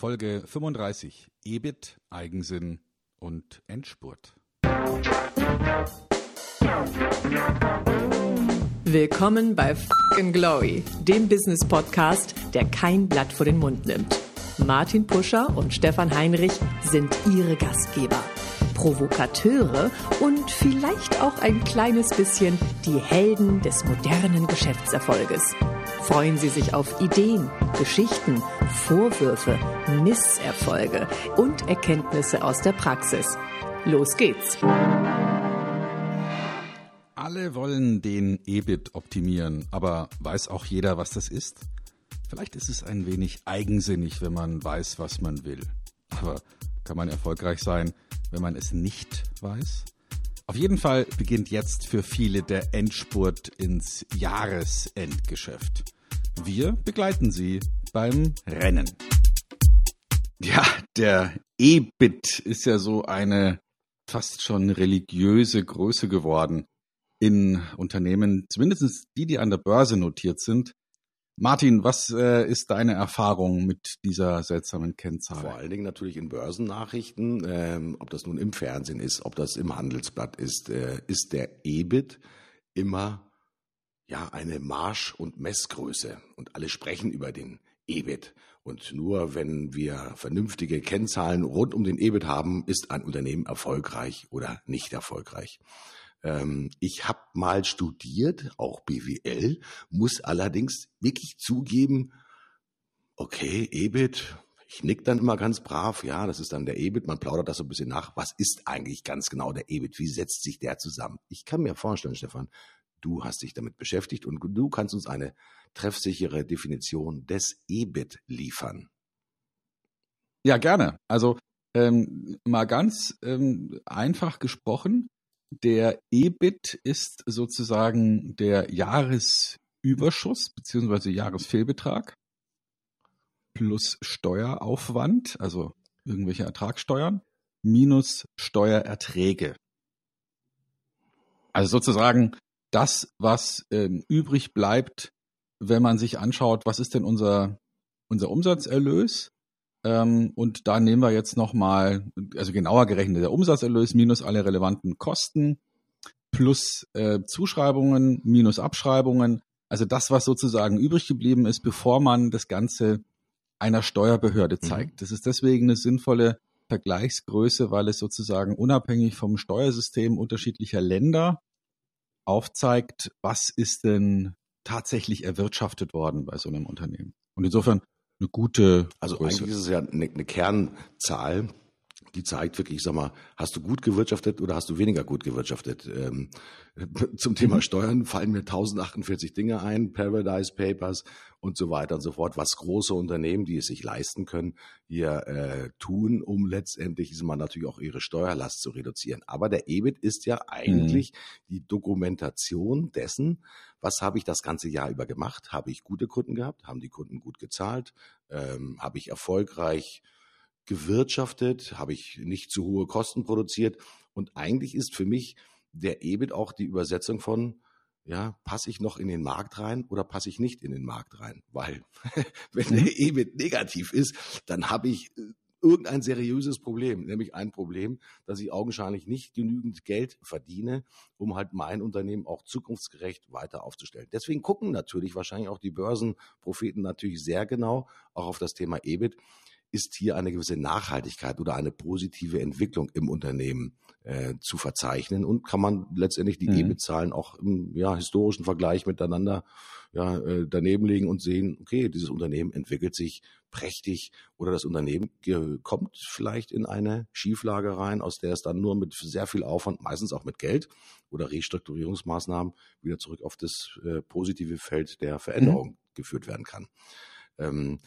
Folge 35 EBIT, Eigensinn und Endspurt. Willkommen bei Fucking Glory, dem Business Podcast, der kein Blatt vor den Mund nimmt. Martin Puscher und Stefan Heinrich sind ihre Gastgeber. Provokateure und vielleicht auch ein kleines bisschen die Helden des modernen Geschäftserfolges. Freuen Sie sich auf Ideen, Geschichten, Vorwürfe, Misserfolge und Erkenntnisse aus der Praxis. Los geht's! Alle wollen den EBIT optimieren, aber weiß auch jeder, was das ist? Vielleicht ist es ein wenig eigensinnig, wenn man weiß, was man will. Aber kann man erfolgreich sein, wenn man es nicht weiß? Auf jeden Fall beginnt jetzt für viele der Endspurt ins Jahresendgeschäft. Wir begleiten Sie beim Rennen. Ja, der EBIT ist ja so eine fast schon religiöse Größe geworden in Unternehmen, zumindest die, die an der Börse notiert sind. Martin, was äh, ist deine Erfahrung mit dieser seltsamen Kennzahl? Vor allen Dingen natürlich in Börsennachrichten, ähm, ob das nun im Fernsehen ist, ob das im Handelsblatt ist, äh, ist der EBIT immer ja eine Marsch- und Messgröße und alle sprechen über den EBIT. Und nur wenn wir vernünftige Kennzahlen rund um den EBIT haben, ist ein Unternehmen erfolgreich oder nicht erfolgreich. Ähm, ich habe mal studiert, auch BWL, muss allerdings wirklich zugeben, okay, EBIT, ich nick dann immer ganz brav, ja, das ist dann der EBIT, man plaudert das so ein bisschen nach. Was ist eigentlich ganz genau der EBIT? Wie setzt sich der zusammen? Ich kann mir vorstellen, Stefan, du hast dich damit beschäftigt und du kannst uns eine treffsichere Definition des EBIT liefern. Ja, gerne. Also ähm, mal ganz ähm, einfach gesprochen, der EBIT ist sozusagen der Jahresüberschuss bzw. Jahresfehlbetrag plus Steueraufwand, also irgendwelche Ertragssteuern, minus Steuererträge. Also sozusagen das, was ähm, übrig bleibt, wenn man sich anschaut, was ist denn unser, unser Umsatzerlös ähm, und da nehmen wir jetzt nochmal, also genauer gerechnet, der Umsatzerlös minus alle relevanten Kosten plus äh, Zuschreibungen minus Abschreibungen. Also das, was sozusagen übrig geblieben ist, bevor man das Ganze einer Steuerbehörde mhm. zeigt. Mhm. Das ist deswegen eine sinnvolle Vergleichsgröße, weil es sozusagen unabhängig vom Steuersystem unterschiedlicher Länder aufzeigt, was ist denn tatsächlich erwirtschaftet worden bei so einem Unternehmen. Und insofern eine gute. Also Größe. eigentlich ist es ja eine, eine Kernzahl, die zeigt wirklich, ich sag mal, hast du gut gewirtschaftet oder hast du weniger gut gewirtschaftet? Ähm, zum Thema mhm. Steuern fallen mir 1048 Dinge ein, Paradise Papers und so weiter und so fort, was große Unternehmen, die es sich leisten können, hier äh, tun, um letztendlich ist man natürlich auch ihre Steuerlast zu reduzieren. Aber der EBIT ist ja eigentlich mhm. die Dokumentation dessen, was habe ich das ganze Jahr über gemacht? Habe ich gute Kunden gehabt? Haben die Kunden gut gezahlt? Ähm, habe ich erfolgreich gewirtschaftet? Habe ich nicht zu hohe Kosten produziert? Und eigentlich ist für mich der EBIT auch die Übersetzung von, ja, passe ich noch in den Markt rein oder passe ich nicht in den Markt rein? Weil wenn der. EBIT negativ ist, dann habe ich äh, irgendein seriöses Problem, nämlich ein Problem, dass ich augenscheinlich nicht genügend Geld verdiene, um halt mein Unternehmen auch zukunftsgerecht weiter aufzustellen. Deswegen gucken natürlich wahrscheinlich auch die Börsenpropheten natürlich sehr genau auch auf das Thema EBIT ist hier eine gewisse Nachhaltigkeit oder eine positive Entwicklung im Unternehmen äh, zu verzeichnen und kann man letztendlich die mhm. EBIT-Zahlen auch im ja, historischen Vergleich miteinander ja, äh, daneben legen und sehen, okay, dieses Unternehmen entwickelt sich prächtig oder das Unternehmen kommt vielleicht in eine Schieflage rein, aus der es dann nur mit sehr viel Aufwand, meistens auch mit Geld oder Restrukturierungsmaßnahmen wieder zurück auf das äh, positive Feld der Veränderung mhm. geführt werden kann. Ähm,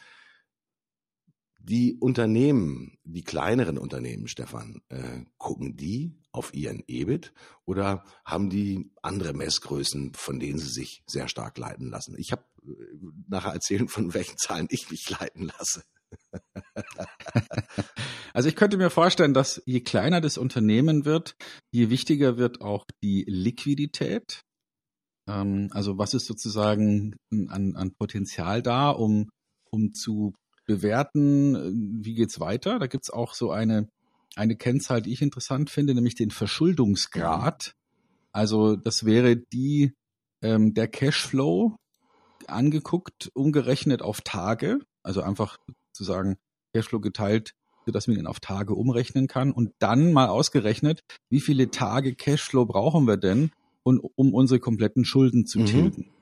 die Unternehmen, die kleineren Unternehmen, Stefan, äh, gucken die auf ihren EBIT oder haben die andere Messgrößen, von denen sie sich sehr stark leiten lassen? Ich habe äh, nachher erzählen, von welchen Zahlen ich mich leiten lasse. Also ich könnte mir vorstellen, dass je kleiner das Unternehmen wird, je wichtiger wird auch die Liquidität. Ähm, also was ist sozusagen an, an Potenzial da, um, um zu bewerten, äh, wie geht's weiter. Da gibt's auch so eine, eine Kennzahl, die ich interessant finde, nämlich den Verschuldungsgrad. Also das wäre die ähm, der Cashflow angeguckt, umgerechnet auf Tage. Also einfach zu sagen, Cashflow geteilt, sodass man ihn auf Tage umrechnen kann und dann mal ausgerechnet, wie viele Tage Cashflow brauchen wir denn, und, um unsere kompletten Schulden zu mhm. tilgen.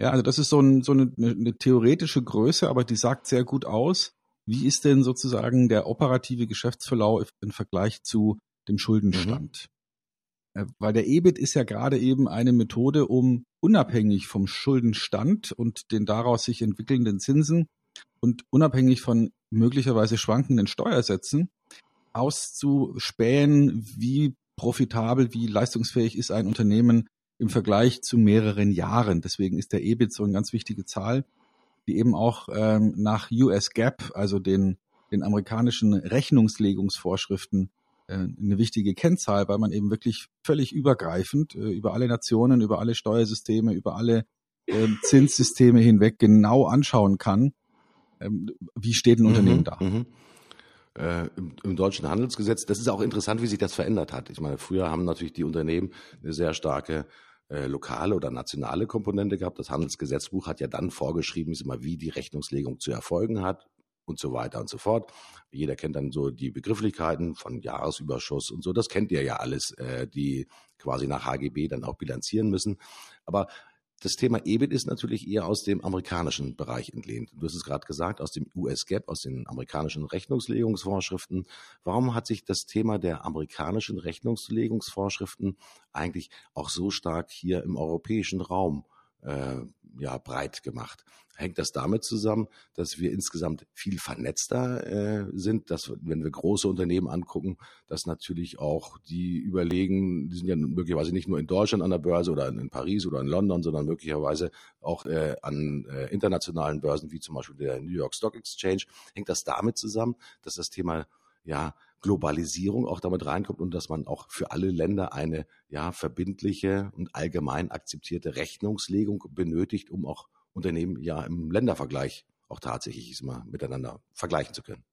Ja, also das ist so, ein, so eine, eine theoretische Größe, aber die sagt sehr gut aus, wie ist denn sozusagen der operative Geschäftsverlauf im Vergleich zu dem Schuldenstand. Mhm. Weil der EBIT ist ja gerade eben eine Methode, um unabhängig vom Schuldenstand und den daraus sich entwickelnden Zinsen und unabhängig von möglicherweise schwankenden Steuersätzen auszuspähen, wie profitabel, wie leistungsfähig ist ein Unternehmen im Vergleich zu mehreren Jahren. Deswegen ist der EBIT so eine ganz wichtige Zahl, die eben auch ähm, nach US GAAP, also den, den amerikanischen Rechnungslegungsvorschriften, äh, eine wichtige Kennzahl, weil man eben wirklich völlig übergreifend äh, über alle Nationen, über alle Steuersysteme, über alle äh, Zinssysteme hinweg genau anschauen kann, ähm, wie steht ein Unternehmen mhm, da. Mhm äh, im, im, deutschen Handelsgesetz. Das ist auch interessant, wie sich das verändert hat. Ich meine, früher haben natürlich die Unternehmen eine sehr starke äh, lokale oder nationale Komponente gehabt. Das Handelsgesetzbuch hat ja dann vorgeschrieben, ist immer, wie die Rechnungslegung zu erfolgen hat und so weiter und so fort. Jeder kennt dann so die Begrifflichkeiten von Jahresüberschuss und so. Das kennt ihr ja alles, äh, die quasi nach HGB dann auch bilanzieren müssen. Aber das Thema EBIT ist natürlich eher aus dem amerikanischen Bereich entlehnt. Du hast es gerade gesagt, aus dem US GAAP, aus den amerikanischen Rechnungslegungsvorschriften. Warum hat sich das Thema der amerikanischen Rechnungslegungsvorschriften eigentlich auch so stark hier im europäischen Raum äh, ja, breit gemacht. Hängt das damit zusammen, dass wir insgesamt viel vernetzter äh, sind, dass wenn wir große Unternehmen angucken, dass natürlich auch die überlegen, die sind ja möglicherweise nicht nur in Deutschland an der Börse oder in Paris oder in London, sondern möglicherweise auch äh, an äh, internationalen Börsen wie zum Beispiel der New York Stock Exchange. Hängt das damit zusammen, dass das Thema ja Globalisierung auch damit reinkommt und dass man auch für alle Länder eine ja verbindliche und allgemein akzeptierte Rechnungslegung benötigt, um auch Unternehmen ja im Ländervergleich auch tatsächlich mal miteinander vergleichen zu können.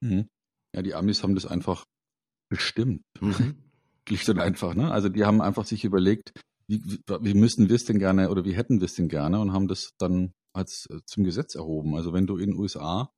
Mhm. Ja, die Amis haben das einfach bestimmt. Mhm. Schlicht und einfach, ne? Also die haben einfach sich überlegt, wie, wie, müssten wir es denn gerne oder wie hätten wir es denn gerne und haben das dann als äh, zum Gesetz erhoben. Also wenn du in den USA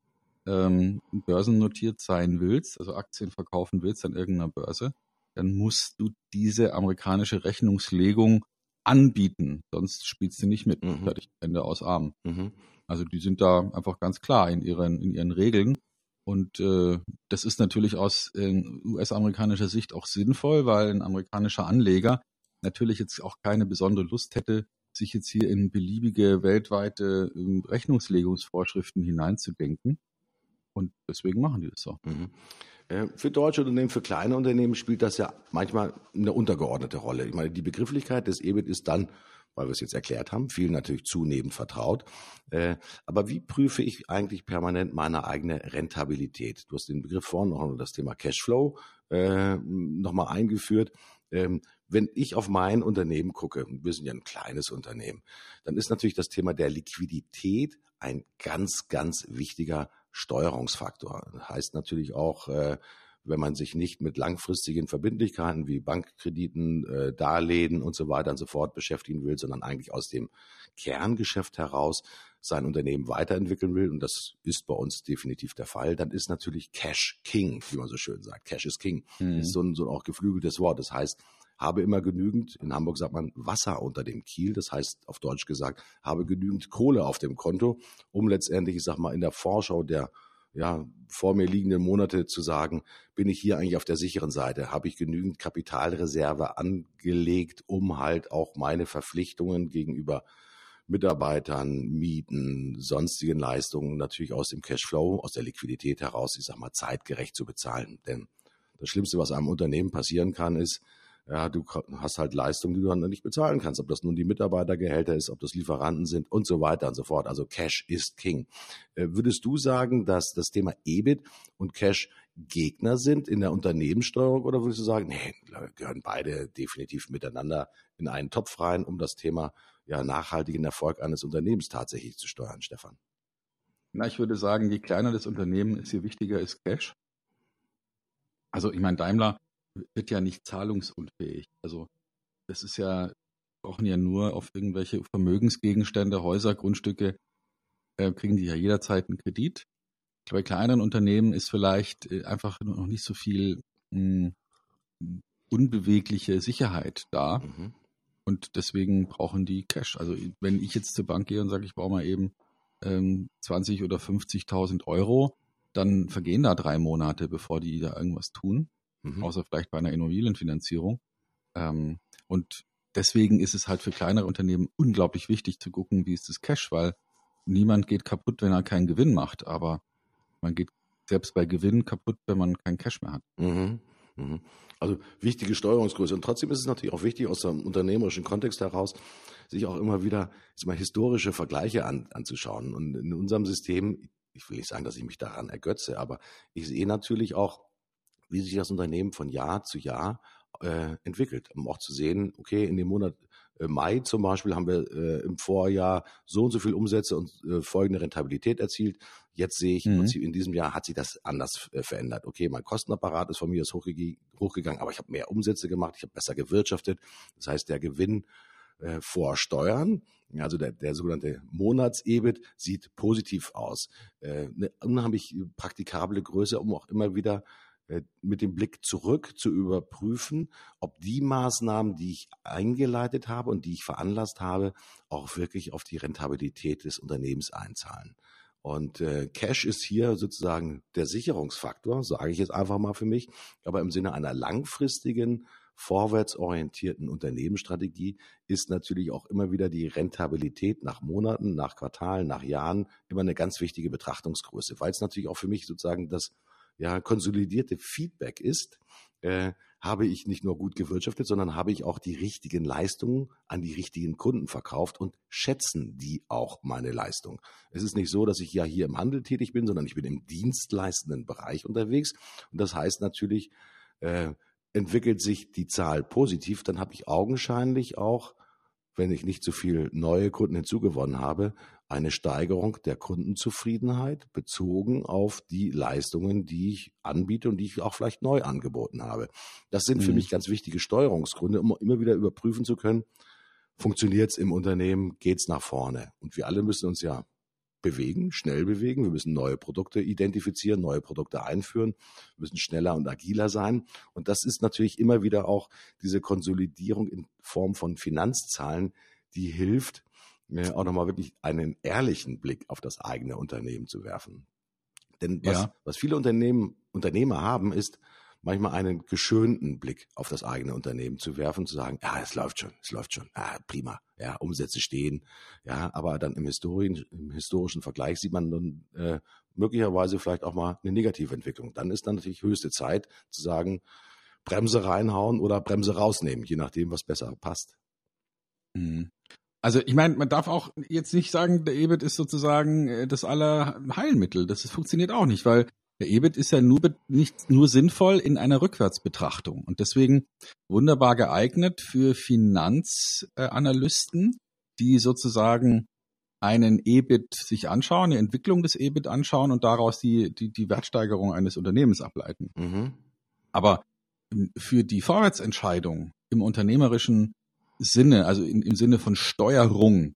ähm, börsennotiert sein willst, also Aktien verkaufen willst an irgendeiner Börse, dann musst du diese amerikanische Rechnungslegung anbieten, sonst spielst du nicht mit. Mhm. Fertig, Ende aus Arm. Mhm. Also die sind da einfach ganz klar in ihren, in ihren Regeln. Und äh, das ist natürlich aus äh, US-amerikanischer Sicht auch sinnvoll, weil ein amerikanischer Anleger natürlich jetzt auch keine besondere Lust hätte, sich jetzt hier in beliebige weltweite äh, Rechnungslegungsvorschriften hineinzudenken. Und deswegen machen die das so. Mhm. Äh, für deutsche Unternehmen, für kleine Unternehmen spielt das ja manchmal eine untergeordnete Rolle. Ich meine, die Begrifflichkeit des EBIT ist dann, weil wir es jetzt erklärt haben, vielen natürlich zunehmend vertraut. Äh, aber wie prüfe ich eigentlich permanent meine eigene Rentabilität? Du hast den Begriff vorhin noch das Thema Cashflow äh, nochmal eingeführt. Ähm, wenn ich auf mein Unternehmen gucke, wir sind ja ein kleines Unternehmen, dann ist natürlich das Thema der Liquidität ein ganz, ganz wichtiger Steuerungsfaktor. Das heißt natürlich auch, äh, wenn man sich nicht mit langfristigen Verbindlichkeiten wie Bankkrediten, äh, Darlehen und so weiter und so fort beschäftigen will, sondern eigentlich aus dem Kerngeschäft heraus sein Unternehmen weiterentwickeln will, und das ist bei uns definitiv der Fall, dann ist natürlich Cash King, wie man so schön sagt. Cash is King. Mhm. Ist so ein, so ein auch geflügeltes Wort. Das heißt, habe immer genügend, in Hamburg sagt man Wasser unter dem Kiel, das heißt auf Deutsch gesagt, habe genügend Kohle auf dem Konto, um letztendlich, ich sag mal, in der Vorschau der ja, vor mir liegenden Monate zu sagen, bin ich hier eigentlich auf der sicheren Seite? Habe ich genügend Kapitalreserve angelegt, um halt auch meine Verpflichtungen gegenüber Mitarbeitern, Mieten, sonstigen Leistungen natürlich aus dem Cashflow, aus der Liquidität heraus, ich sag mal, zeitgerecht zu bezahlen. Denn das Schlimmste, was einem Unternehmen passieren kann, ist, ja, du hast halt Leistungen, die du dann nicht bezahlen kannst, ob das nun die Mitarbeitergehälter ist, ob das Lieferanten sind und so weiter und so fort. Also Cash ist King. Äh, würdest du sagen, dass das Thema EBIT und Cash Gegner sind in der Unternehmenssteuerung oder würdest du sagen, nee, gehören beide definitiv miteinander in einen Topf rein, um das Thema ja, nachhaltigen Erfolg eines Unternehmens tatsächlich zu steuern, Stefan? Na, ich würde sagen, je kleiner das Unternehmen ist, je wichtiger ist Cash. Also ich meine, Daimler wird ja nicht zahlungsunfähig. Also das ist ja, brauchen ja nur auf irgendwelche Vermögensgegenstände, Häuser, Grundstücke, äh, kriegen die ja jederzeit einen Kredit. Bei kleineren Unternehmen ist vielleicht äh, einfach noch nicht so viel mh, hm, unbewegliche Sicherheit da. Mhm. Und deswegen brauchen die Cash. Also wenn ich jetzt zur Bank gehe und sage, ich brauche mal eben ähm, 20 oder 50.000 Euro, dann vergehen da drei Monate, bevor die da irgendwas tun, mhm. außer vielleicht bei einer Immobilienfinanzierung. Ähm, und deswegen ist es halt für kleinere Unternehmen unglaublich wichtig zu gucken, wie ist das Cash, weil niemand geht kaputt, wenn er keinen Gewinn macht, aber man geht selbst bei Gewinn kaputt, wenn man keinen Cash mehr hat. Mhm. Mhm. Also wichtige Steuerungsgröße. Und trotzdem ist es natürlich auch wichtig, aus dem unternehmerischen Kontext heraus, sich auch immer wieder mal historische Vergleiche an, anzuschauen. Und in unserem System, ich will nicht sagen, dass ich mich daran ergötze, aber ich sehe natürlich auch, wie sich das Unternehmen von Jahr zu Jahr äh, entwickelt, um auch zu sehen, okay, in dem Monat äh, Mai zum Beispiel haben wir äh, im Vorjahr so und so viel Umsätze und äh, folgende Rentabilität erzielt. Jetzt sehe ich, mhm. in diesem Jahr hat sich das anders äh, verändert. Okay, mein Kostenapparat ist von mir aus hochge hochgegangen, aber ich habe mehr Umsätze gemacht, ich habe besser gewirtschaftet. Das heißt, der Gewinn äh, vor Steuern, also der, der sogenannte Monats-EBIT, sieht positiv aus. Äh, eine unheimlich praktikable Größe, um auch immer wieder äh, mit dem Blick zurück zu überprüfen, ob die Maßnahmen, die ich eingeleitet habe und die ich veranlasst habe, auch wirklich auf die Rentabilität des Unternehmens einzahlen. Und äh, Cash ist hier sozusagen der Sicherungsfaktor, sage ich jetzt einfach mal für mich, aber im Sinne einer langfristigen, vorwärtsorientierten Unternehmensstrategie ist natürlich auch immer wieder die Rentabilität nach Monaten, nach Quartalen, nach Jahren immer eine ganz wichtige Betrachtungsgröße, weil es natürlich auch für mich sozusagen das ja, konsolidierte Feedback ist, äh, habe ich nicht nur gut gewirtschaftet, sondern habe ich auch die richtigen Leistungen an die richtigen Kunden verkauft und schätzen die auch meine Leistung. Es ist nicht so, dass ich ja hier im Handel tätig bin, sondern ich bin im dienstleistenden Bereich unterwegs. Und das heißt natürlich, äh, entwickelt sich die Zahl positiv, dann habe ich augenscheinlich auch, wenn ich nicht so viel neue Kunden hinzugewonnen habe, eine Steigerung der Kundenzufriedenheit bezogen auf die Leistungen, die ich anbiete und die ich auch vielleicht neu angeboten habe. Das sind für mhm. mich ganz wichtige Steuerungsgründe, um immer wieder überprüfen zu können, funktioniert es im Unternehmen, geht es nach vorne. Und wir alle müssen uns ja bewegen, schnell bewegen. Wir müssen neue Produkte identifizieren, neue Produkte einführen, wir müssen schneller und agiler sein. Und das ist natürlich immer wieder auch diese Konsolidierung in Form von Finanzzahlen, die hilft, auch nochmal wirklich einen ehrlichen Blick auf das eigene Unternehmen zu werfen. Denn was, ja. was viele Unternehmen, Unternehmer haben, ist manchmal einen geschönten Blick auf das eigene Unternehmen zu werfen, zu sagen, ja, es läuft schon, es läuft schon, ja, prima, ja, Umsätze stehen, ja, aber dann im, Historien, im historischen Vergleich sieht man dann äh, möglicherweise vielleicht auch mal eine negative Entwicklung. Dann ist dann natürlich höchste Zeit zu sagen, Bremse reinhauen oder Bremse rausnehmen, je nachdem, was besser passt. Mhm. Also ich meine, man darf auch jetzt nicht sagen, der EBIT ist sozusagen äh, das aller Heilmittel. Das, funktioniert auch nicht, weil der EBIT ist ja nur nicht nur sinnvoll in einer Rückwärtsbetrachtung und deswegen wunderbar geeignet für Finanzanalysten, die sozusagen einen EBIT sich anschauen, eine Entwicklung des EBIT anschauen und daraus die, die, die Wertsteigerung eines Unternehmens ableiten. Mhm. Aber für die Vorwärtsentscheidung im unternehmerischen Sinne, also in, im Sinne von Steuerung,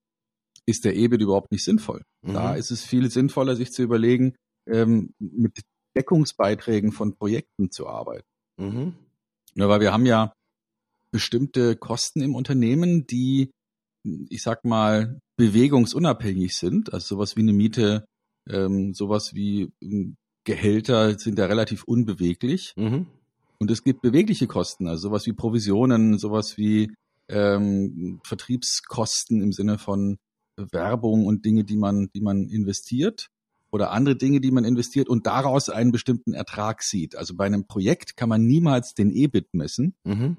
ist der EBIT überhaupt nicht sinnvoll. Mhm. Da ist es viel sinnvoller, sich zu überlegen, ähm, mit Deckungsbeiträgen von Projekten zu arbeiten. Mhm. Ja, weil wir haben ja bestimmte Kosten im Unternehmen, die, ich sag mal, bewegungsunabhängig sind. Also sowas wie eine Miete, ähm, sowas wie ähm, Gehälter sind ja relativ unbeweglich. Mhm. Und es gibt bewegliche Kosten, also sowas wie Provisionen, sowas wie ähm, Vertriebskosten im Sinne von Werbung und Dinge, die man, die man investiert oder andere Dinge, die man investiert und daraus einen bestimmten Ertrag sieht. Also bei einem Projekt kann man niemals den EBIT messen mhm.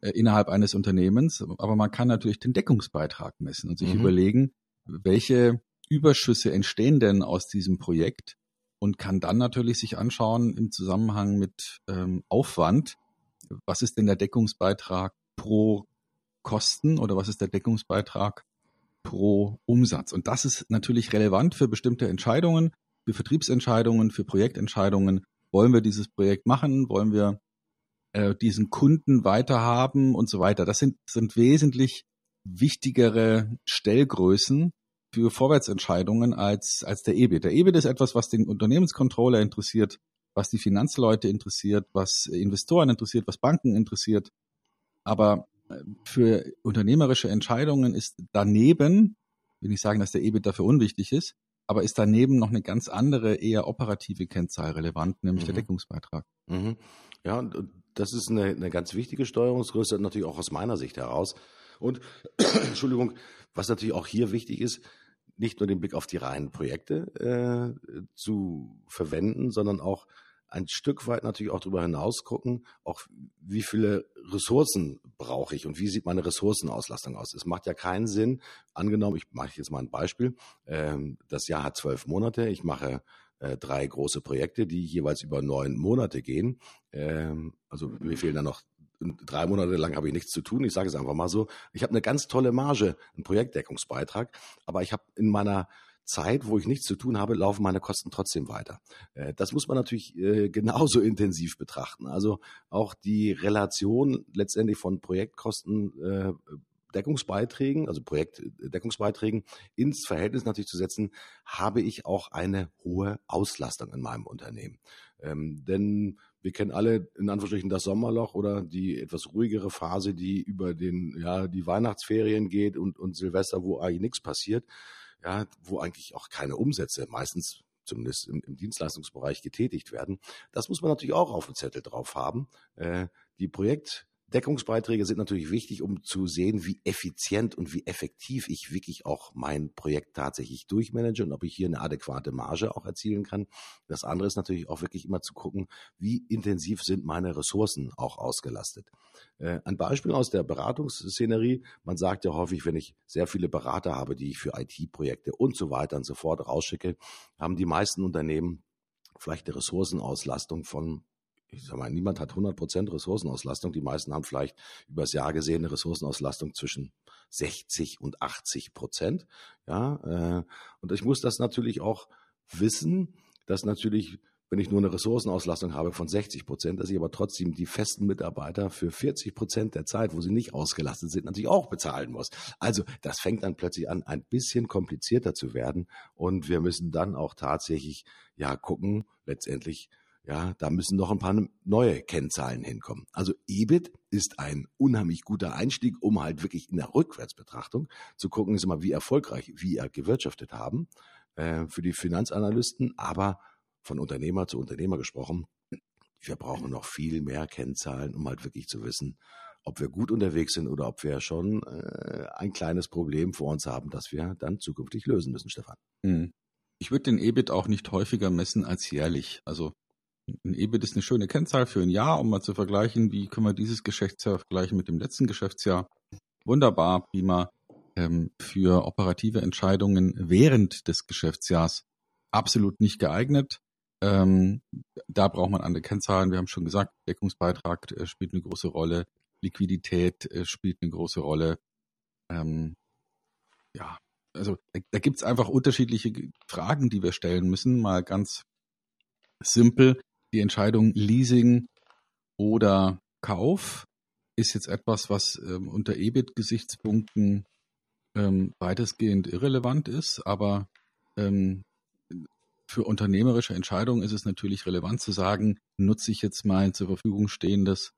äh, innerhalb eines Unternehmens, aber man kann natürlich den Deckungsbeitrag messen und sich mhm. überlegen, welche Überschüsse entstehen denn aus diesem Projekt und kann dann natürlich sich anschauen im Zusammenhang mit ähm, Aufwand, was ist denn der Deckungsbeitrag pro Kosten oder was ist der Deckungsbeitrag pro Umsatz. Und das ist natürlich relevant für bestimmte Entscheidungen, für Vertriebsentscheidungen, für Projektentscheidungen. Wollen wir dieses Projekt machen? Wollen wir äh, diesen Kunden weiterhaben und so weiter? Das sind, sind wesentlich wichtigere Stellgrößen für Vorwärtsentscheidungen als, als der EBIT. Der EBIT ist etwas, was den Unternehmenscontroller interessiert, was die Finanzleute interessiert, was Investoren interessiert, was Banken interessiert. Aber für unternehmerische Entscheidungen ist daneben, will ich sagen, dass der EBIT dafür unwichtig ist, aber ist daneben noch eine ganz andere, eher operative Kennzahl relevant, nämlich mhm. der Deckungsbeitrag. Mhm. Ja, und das ist eine, eine ganz wichtige Steuerungsgröße, natürlich auch aus meiner Sicht heraus. Und Entschuldigung, was natürlich auch hier wichtig ist, nicht nur den Blick auf die reinen Projekte äh, zu verwenden, sondern auch ein Stück weit natürlich auch darüber hinaus gucken, auch wie viele Ressourcen brauche ich und wie sieht meine Ressourcenauslastung aus. Es macht ja keinen Sinn, angenommen, ich mache jetzt mal ein Beispiel, ähm, das Jahr hat zwölf Monate, ich mache äh, drei große Projekte, die jeweils über neun Monate gehen. Ähm, also mir fehlen dann noch drei Monate lang habe ich nichts zu tun. Ich sage es einfach mal so. Ich habe eine ganz tolle Marge, einen Projektdeckungsbeitrag, aber ich habe in meiner Zeit, wo ich nichts zu tun habe, laufen meine Kosten trotzdem weiter. Äh, das muss man natürlich äh, genauso intensiv betrachten. Also auch die Relation letztendlich von Projektkosten äh, Deckungsbeiträgen, also Projektdeckungsbeiträgen ins Verhältnis natürlich zu setzen, habe ich auch eine hohe Auslastung in meinem Unternehmen. Ähm, denn wir kennen alle in Anführungsstrichen das Sommerloch oder die etwas ruhigere Phase, die über den, ja, die Weihnachtsferien geht und, und Silvester, wo eigentlich nichts passiert, ja, wo eigentlich auch keine Umsätze meistens zumindest im, im Dienstleistungsbereich getätigt werden. Das muss man natürlich auch auf dem Zettel drauf haben. Äh, die Projekt Deckungsbeiträge sind natürlich wichtig, um zu sehen, wie effizient und wie effektiv ich wirklich auch mein Projekt tatsächlich durchmanage und ob ich hier eine adäquate Marge auch erzielen kann. Das andere ist natürlich auch wirklich immer zu gucken, wie intensiv sind meine Ressourcen auch ausgelastet. Äh, ein Beispiel aus der Beratungsszenerie. Man sagt ja häufig, wenn ich sehr viele Berater habe, die ich für IT-Projekte und so weiter und so fort rausschicke, haben die meisten Unternehmen vielleicht eine Ressourcenauslastung von ich sag mal, niemand hat 100% Ressourcenauslastung. Die meisten haben vielleicht übers Jahr gesehen eine Ressourcenauslastung zwischen 60 und 80 Prozent. Ja, äh, und ich muss das natürlich auch wissen, dass natürlich, wenn ich nur eine Ressourcenauslastung habe von 60 Prozent, dass ich aber trotzdem die festen Mitarbeiter für 40 Prozent der Zeit, wo sie nicht ausgelastet sind, natürlich auch bezahlen muss. Also das fängt dann plötzlich an, ein bisschen komplizierter zu werden. Und wir müssen dann auch tatsächlich ja gucken, letztendlich, ja, da müssen noch ein paar neue Kennzahlen hinkommen. Also EBIT ist ein unheimlich guter Einstieg, um halt wirklich in der Rückwärtsbetrachtung zu gucken, ist immer, wie erfolgreich wir gewirtschaftet haben äh, für die Finanzanalysten, aber von Unternehmer zu Unternehmer gesprochen. Wir brauchen noch viel mehr Kennzahlen, um halt wirklich zu wissen, ob wir gut unterwegs sind oder ob wir schon äh, ein kleines Problem vor uns haben, das wir dann zukünftig lösen müssen, Stefan. Hm. Ich würde den EBIT auch nicht häufiger messen als jährlich. Also ein EBIT ist eine schöne Kennzahl für ein Jahr, um mal zu vergleichen, wie können wir dieses Geschäftsjahr vergleichen mit dem letzten Geschäftsjahr. Wunderbar, prima. Ähm, für operative Entscheidungen während des Geschäftsjahrs absolut nicht geeignet. Ähm, da braucht man andere Kennzahlen. Wir haben schon gesagt, Deckungsbeitrag äh, spielt eine große Rolle, Liquidität äh, spielt eine große Rolle. Ähm, ja, also da, da gibt es einfach unterschiedliche Fragen, die wir stellen müssen. Mal ganz simpel die Entscheidung Leasing oder Kauf ist jetzt etwas, was ähm, unter EBIT-Gesichtspunkten ähm, weitestgehend irrelevant ist, aber ähm, für unternehmerische Entscheidungen ist es natürlich relevant zu sagen, nutze ich jetzt mein zur Verfügung stehendes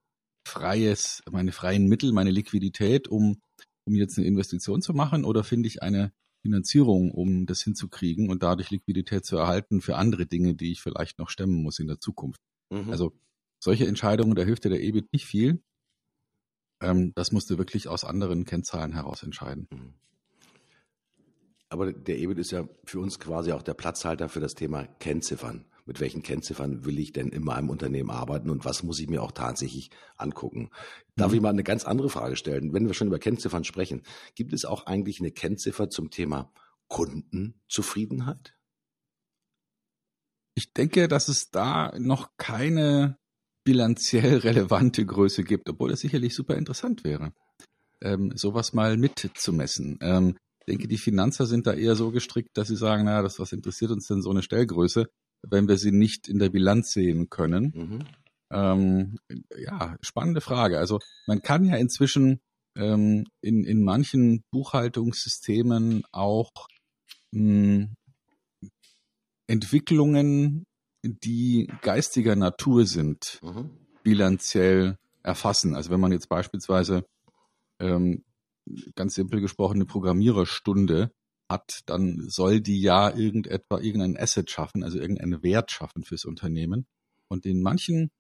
freies, meine freien Mittel, meine Liquidität, um, um jetzt eine Investition zu machen oder finde ich eine Finanzierung, um das hinzukriegen und dadurch Liquidität zu erhalten für andere Dinge, die ich vielleicht noch stemmen muss in der Zukunft. Mhm. Also solche Entscheidungen, da hilft dir der EBIT nicht viel. Ähm, das musst du wirklich aus anderen Kennzahlen heraus entscheiden. Mhm. Aber der EBIT ist ja für uns quasi auch der Platzhalter für das Thema Kennziffern. Mit welchen Kennziffern will ich denn in meinem Unternehmen arbeiten und was muss ich mir auch tatsächlich angucken? Darf mhm. ich mal eine ganz andere Frage stellen? Wenn wir schon über Kennziffern sprechen, gibt es auch eigentlich eine Kennziffer zum Thema Kundenzufriedenheit? Ich denke, dass es da noch keine bilanziell relevante Größe gibt, obwohl es sicherlich super interessant wäre, ähm, sowas mal mitzumessen. Ähm, denke, die Finanzer sind da eher so gestrickt, dass sie sagen, naja, das, was interessiert uns denn so eine Stellgröße, wenn wir sie nicht in der Bilanz sehen können? Mhm. Ähm, ja, spannende Frage. Also man kann ja inzwischen ähm, in, in manchen Buchhaltungssystemen auch mh, hm, Entwicklungen, die geistiger Natur sind, mhm. bilanziell erfassen. Also wenn man jetzt beispielsweise ähm, ganz simpel gesprochen eine Programmiererstunde hat, dann soll die ja irgendetwa irgendein Asset schaffen, also irgendeinen Wert schaffen fürs Unternehmen. Und in manchen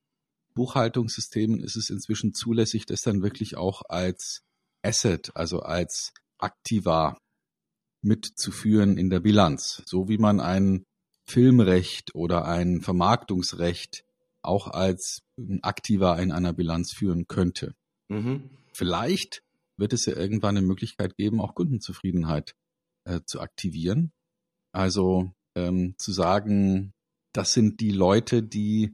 Buchhaltungssystemen ist es inzwischen zulässig, das dann wirklich auch als Asset, also als Aktiva mitzuführen in der Bilanz, so wie man ein Filmrecht oder ein Vermarktungsrecht auch als Aktiva in einer Bilanz führen könnte. Mhm. Vielleicht wird es ja irgendwann eine Möglichkeit geben, auch Kundenzufriedenheit äh, zu aktivieren. Also ähm, zu sagen, das sind die Leute, die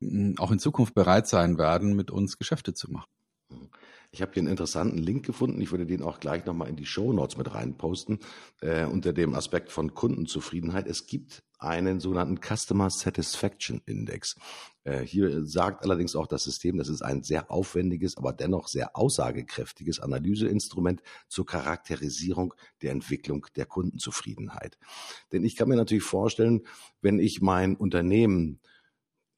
mh, auch in Zukunft bereit sein werden, mit uns Geschäfte zu machen. Ich habe hier einen interessanten Link gefunden. Ich würde den auch gleich nochmal in die Show Notes mit reinposten, äh, unter dem Aspekt von Kundenzufriedenheit. Es gibt einen sogenannten Customer Satisfaction Index. Äh, hier sagt allerdings auch das System, das ist ein sehr aufwendiges, aber dennoch sehr aussagekräftiges Analyseinstrument zur Charakterisierung der Entwicklung der Kundenzufriedenheit. Denn ich kann mir natürlich vorstellen, wenn ich mein Unternehmen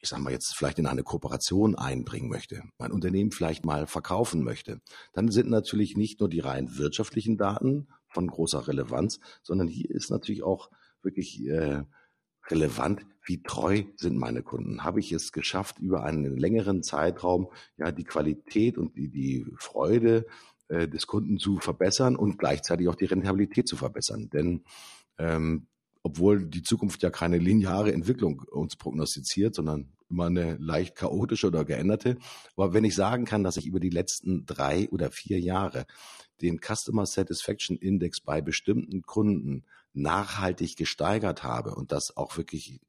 ich sage mal jetzt vielleicht in eine Kooperation einbringen möchte, mein Unternehmen vielleicht mal verkaufen möchte, dann sind natürlich nicht nur die rein wirtschaftlichen Daten von großer Relevanz, sondern hier ist natürlich auch wirklich äh, relevant, wie treu sind meine Kunden. Habe ich es geschafft, über einen längeren Zeitraum ja die Qualität und die, die Freude äh, des Kunden zu verbessern und gleichzeitig auch die Rentabilität zu verbessern. Denn ähm, obwohl die Zukunft ja keine lineare Entwicklung uns prognostiziert, sondern immer eine leicht chaotische oder geänderte. Aber wenn ich sagen kann, dass ich über die letzten drei oder vier Jahre den Customer Satisfaction Index bei bestimmten Kunden nachhaltig gesteigert habe und das auch wirklich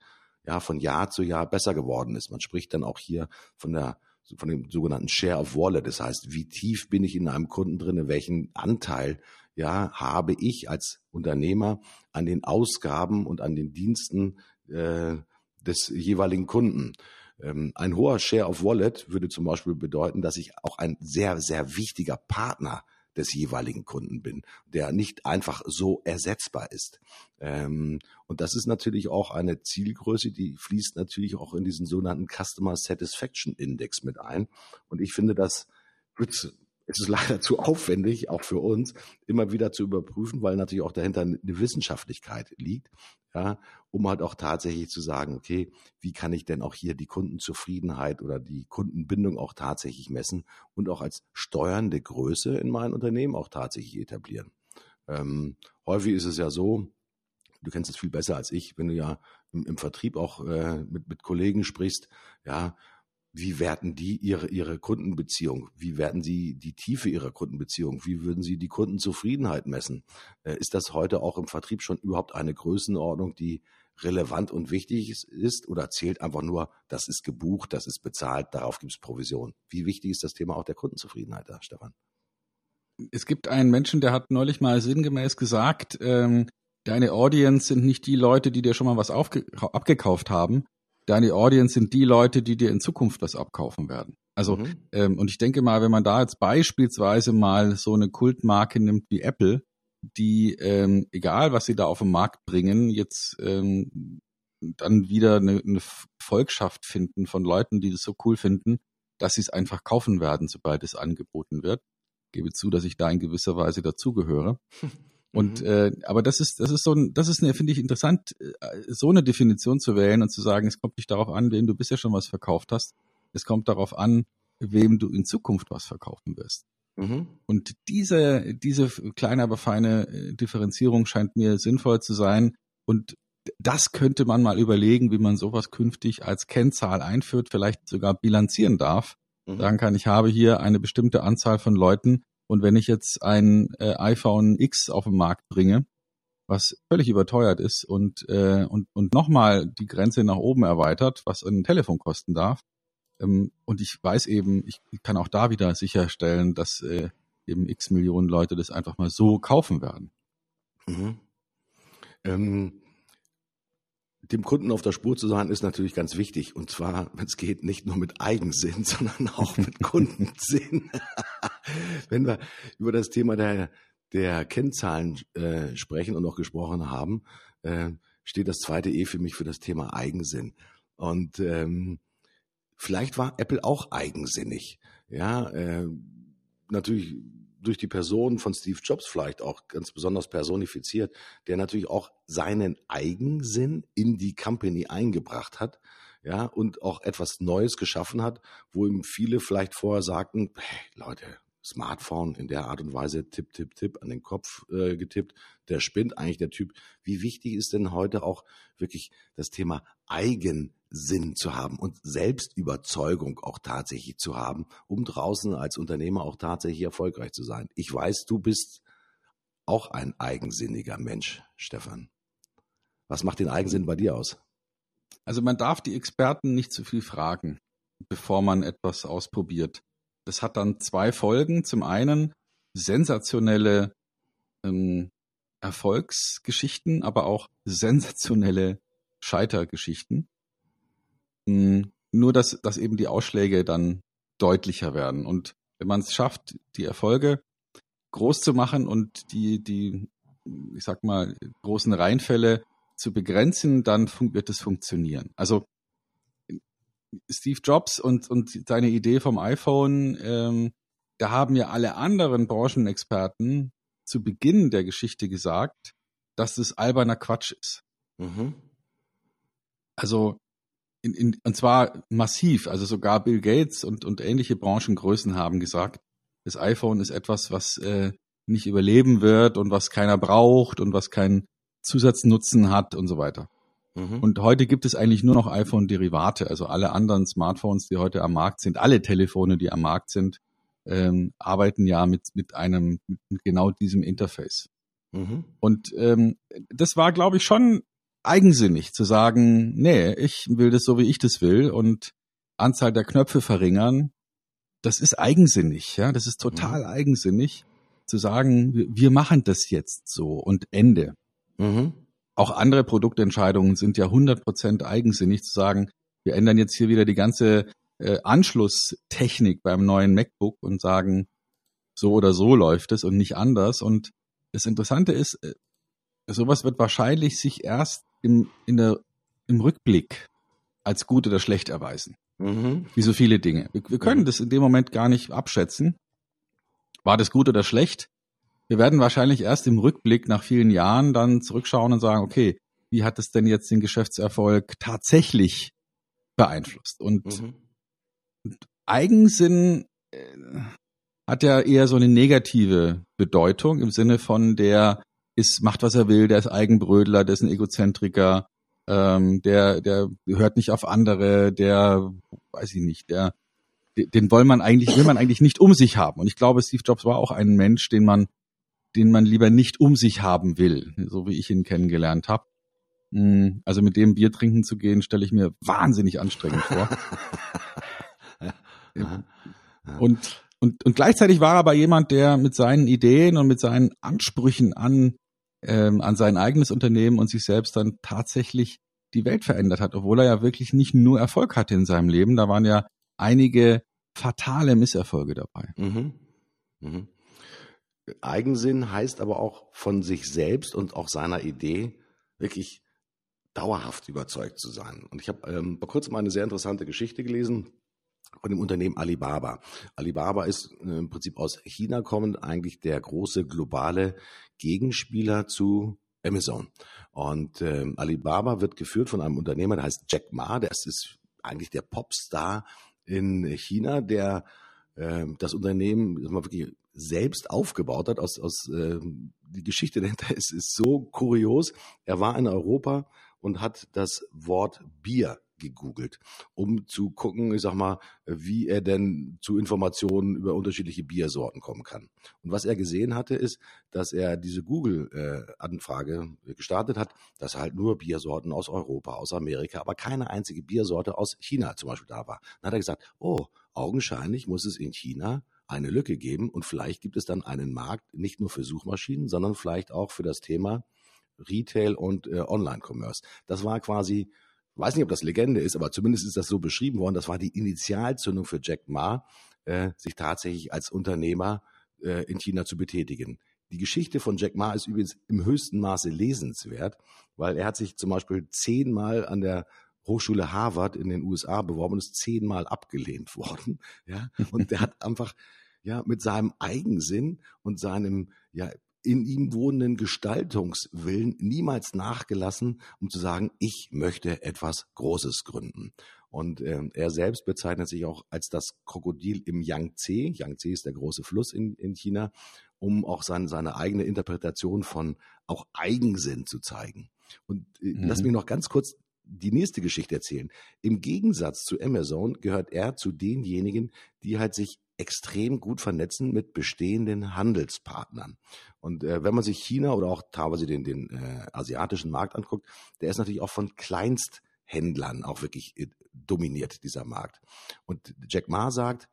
ja von Jahr zu Jahr besser geworden ist. Man spricht dann auch hier von der von dem sogenannten Share of Wallet. Das heißt, wie tief bin ich in einem Kunden drin, welchen Anteil ja, habe ich als Unternehmer an den Ausgaben und an den Diensten äh, des jeweiligen Kunden. Ähm, ein hoher Share of Wallet würde zum Beispiel bedeuten, dass ich auch ein sehr, sehr wichtiger Partner des jeweiligen Kunden bin, der nicht einfach so ersetzbar ist. Ähm, und das ist natürlich auch eine Zielgröße, die fließt natürlich auch in diesen sogenannten Customer Satisfaction Index mit ein. Und ich finde, das wird es ist leider zu aufwendig, auch für uns, immer wieder zu überprüfen, weil natürlich auch dahinter eine Wissenschaftlichkeit liegt, ja, um halt auch tatsächlich zu sagen, okay, wie kann ich denn auch hier die Kundenzufriedenheit oder die Kundenbindung auch tatsächlich messen und auch als steuernde Größe in meinem Unternehmen auch tatsächlich etablieren. Ähm, häufig ist es ja so, du kennst es viel besser als ich, wenn du ja im, im Vertrieb auch äh, mit, mit Kollegen sprichst, ja, wie werten die ihre, ihre Kundenbeziehung? Wie werten sie die Tiefe ihrer Kundenbeziehung? Wie würden sie die Kundenzufriedenheit messen? Äh, ist das heute auch im Vertrieb schon überhaupt eine Größenordnung, die relevant und wichtig ist oder zählt einfach nur, das ist gebucht, das ist bezahlt, darauf gibt es Provision? Wie wichtig ist das Thema auch der Kundenzufriedenheit da, Stefan? Es gibt einen Menschen, der hat neulich mal sinngemäß gesagt, ähm, deine Audience sind nicht die Leute, die dir schon mal was abgekauft haben, deine Audience sind die Leute, die dir in Zukunft was abkaufen werden. Also, mhm. ähm, und ich denke mal, wenn man da jetzt beispielsweise mal so eine Kultmarke nimmt wie Apple, die, ähm, egal was sie da auf den Markt bringen, jetzt ähm, dann wieder eine, eine Volkschaft finden von Leuten, die das so cool finden, dass sie es einfach kaufen werden, sobald es angeboten wird. Ich gebe zu, dass ich da in gewisser Weise dazugehöre. Und mhm. äh, aber das ist das ist so ein das ist eine finde ich interessant äh, so eine Definition zu wählen und zu sagen es kommt nicht darauf an wem du bisher schon was verkauft hast es kommt darauf an wem du in Zukunft was verkaufen wirst mhm. und diese diese kleine aber feine äh, Differenzierung scheint mir sinnvoll zu sein und das könnte man mal überlegen wie man sowas künftig als Kennzahl einführt vielleicht sogar bilanzieren darf mhm. sagen kann ich habe hier eine bestimmte Anzahl von Leuten und wenn ich jetzt ein äh, iPhone X auf den Markt bringe, was völlig überteuert ist und, äh, und, und nochmal die Grenze nach oben erweitert, was ein Telefon kosten darf, ähm, und ich weiß eben, ich kann auch da wieder sicherstellen, dass äh, eben x Millionen Leute das einfach mal so kaufen werden. Mhm. Ähm, dem Kunden auf der Spur zu sein, ist natürlich ganz wichtig. Und zwar, wenn es geht, nicht nur mit Eigensinn, sondern auch mit Kundensinn. wenn wir über das Thema der, der Kennzahlen äh, sprechen und auch gesprochen haben, äh, steht das zweite E für mich für das Thema Eigensinn. Und ähm, vielleicht war Apple auch eigensinnig. Ja, äh, natürlich durch die Person von Steve Jobs vielleicht auch ganz besonders personifiziert, der natürlich auch seinen Eigensinn in die Company eingebracht hat, ja, und auch etwas Neues geschaffen hat, wo ihm viele vielleicht vorher sagten, hey, Leute, Smartphone in der Art und Weise tipp, tipp, tipp an den Kopf äh, getippt. Der spinnt eigentlich der Typ. Wie wichtig ist denn heute auch wirklich das Thema Eigensinn zu haben und Selbstüberzeugung auch tatsächlich zu haben, um draußen als Unternehmer auch tatsächlich erfolgreich zu sein? Ich weiß, du bist auch ein eigensinniger Mensch, Stefan. Was macht den Eigensinn bei dir aus? Also man darf die Experten nicht zu viel fragen, bevor man etwas ausprobiert. Das hat dann zwei Folgen. Zum einen sensationelle ähm, Erfolgsgeschichten, aber auch sensationelle Scheitergeschichten. Ähm, nur, dass, dass eben die Ausschläge dann deutlicher werden. Und wenn man es schafft, die Erfolge groß zu machen und die, die, ich sag mal, großen Reinfälle zu begrenzen, dann wird es funktionieren. Also Steve Jobs und, und seine Idee vom iPhone, ähm, da haben ja alle anderen Branchenexperten zu Beginn der Geschichte gesagt, dass das alberner Quatsch ist. Mhm. Also, in, in, und zwar massiv, also sogar Bill Gates und, und ähnliche Branchengrößen haben gesagt, das iPhone ist etwas, was äh, nicht überleben wird und was keiner braucht und was keinen Zusatznutzen hat und so weiter. Mhm. Und heute gibt es eigentlich nur noch iPhone-Derivate. Also alle anderen Smartphones, die heute am Markt sind, alle Telefone, die am Markt sind, ähm, arbeiten ja mit, mit einem, mit genau diesem Interface. Mhm. Und ähm, das war, glaube ich, schon eigensinnig zu sagen, nee, ich will das so, wie ich das will und Anzahl der Knöpfe verringern. Das ist eigensinnig, ja, das ist total mhm. eigensinnig zu sagen, wir, machen das jetzt so und Ende. Mhm auch andere Produktentscheidungen sind ja 100% eigensinnig zu sagen, wir ändern jetzt hier wieder die ganze äh, Anschlusstechnik beim neuen MacBook und sagen, so oder so läuft es und nicht anders. Und das Interessante ist, äh, sowas wird wahrscheinlich sich erst im, in der, im Rückblick als gut oder schlecht erweisen. Mhm. Wie so viele Dinge. Wir, wir können mhm. das in dem Moment gar nicht abschätzen. War das gut oder schlecht? Wir werden wahrscheinlich erst im Rückblick nach vielen Jahren dann zurückschauen und sagen, okay, wie hat es denn jetzt den Geschäftserfolg tatsächlich beeinflusst? Und, mhm. und Eigensinn äh, hat ja eher so eine negative Bedeutung im Sinne von der ist, macht was er will, der ist Eigenbrödler, der ist ein Egozentriker, ähm, der, der hört nicht auf andere, der, weiß ich nicht, der, den will man eigentlich, will man eigentlich nicht um sich haben. Und ich glaube, Steve Jobs war auch ein Mensch, den man den man lieber nicht um sich haben will, so wie ich ihn kennengelernt habe. Hm, also mit dem Bier trinken zu gehen, stelle ich mir wahnsinnig anstrengend vor. und, und, und gleichzeitig war er aber jemand, der mit seinen Ideen und mit seinen Ansprüchen an, ähm, an sein eigenes Unternehmen und sich selbst dann tatsächlich die Welt verändert hat, obwohl er ja wirklich nicht nur Erfolg hatte in seinem Leben. Da waren ja einige fatale Misserfolge dabei. Mhm. Mhm. Eigensinn heißt aber auch von sich selbst und auch seiner Idee wirklich dauerhaft überzeugt zu sein. Und ich habe ähm, vor kurzem eine sehr interessante Geschichte gelesen von dem Unternehmen Alibaba. Alibaba ist äh, im Prinzip aus China kommend eigentlich der große globale Gegenspieler zu Amazon. Und ähm, Alibaba wird geführt von einem Unternehmer, der heißt Jack Ma. Der ist eigentlich der Popstar in China, der äh, das Unternehmen wirklich selbst aufgebaut hat. Aus, aus äh, die Geschichte dahinter ist, ist so kurios. Er war in Europa und hat das Wort Bier gegoogelt, um zu gucken, ich sag mal, wie er denn zu Informationen über unterschiedliche Biersorten kommen kann. Und was er gesehen hatte, ist, dass er diese Google-Anfrage gestartet hat, dass halt nur Biersorten aus Europa, aus Amerika, aber keine einzige Biersorte aus China zum Beispiel da war. Dann hat er gesagt, oh, augenscheinlich muss es in China eine Lücke geben und vielleicht gibt es dann einen Markt nicht nur für Suchmaschinen, sondern vielleicht auch für das Thema Retail und äh, Online-Commerce. Das war quasi, weiß nicht, ob das Legende ist, aber zumindest ist das so beschrieben worden. Das war die Initialzündung für Jack Ma, äh, sich tatsächlich als Unternehmer äh, in China zu betätigen. Die Geschichte von Jack Ma ist übrigens im höchsten Maße lesenswert, weil er hat sich zum Beispiel zehnmal an der Hochschule Harvard in den USA beworben und ist zehnmal abgelehnt worden. Ja, und der hat einfach ja mit seinem Eigensinn und seinem ja in ihm wohnenden Gestaltungswillen niemals nachgelassen, um zu sagen, ich möchte etwas Großes gründen. Und äh, er selbst bezeichnet sich auch als das Krokodil im Yangtze. Yangtze ist der große Fluss in, in China, um auch sein, seine eigene Interpretation von auch Eigensinn zu zeigen. Und äh, mhm. lass mich noch ganz kurz die nächste Geschichte erzählen. Im Gegensatz zu Amazon gehört er zu denjenigen, die halt sich extrem gut vernetzen mit bestehenden Handelspartnern. Und äh, wenn man sich China oder auch teilweise den, den äh, asiatischen Markt anguckt, der ist natürlich auch von Kleinsthändlern auch wirklich äh, dominiert, dieser Markt. Und Jack Ma sagt,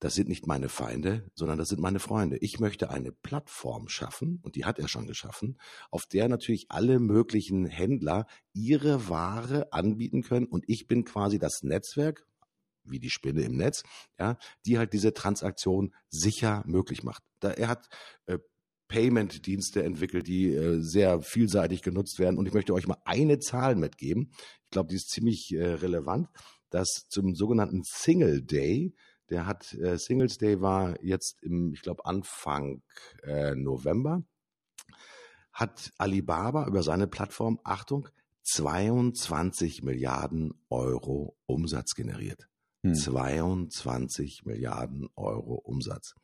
das sind nicht meine Feinde, sondern das sind meine Freunde. Ich möchte eine Plattform schaffen, und die hat er schon geschaffen, auf der natürlich alle möglichen Händler ihre Ware anbieten können. Und ich bin quasi das Netzwerk, wie die Spinne im Netz, ja, die halt diese Transaktion sicher möglich macht. Da, er hat äh, Payment-Dienste entwickelt, die äh, sehr vielseitig genutzt werden. Und ich möchte euch mal eine Zahl mitgeben. Ich glaube, die ist ziemlich äh, relevant, dass zum sogenannten Single Day, der hat äh, Singles Day war jetzt im, ich glaube, Anfang äh, November, hat Alibaba über seine Plattform, Achtung, 22 Milliarden Euro Umsatz generiert. Hm. 22 Milliarden Euro Umsatz.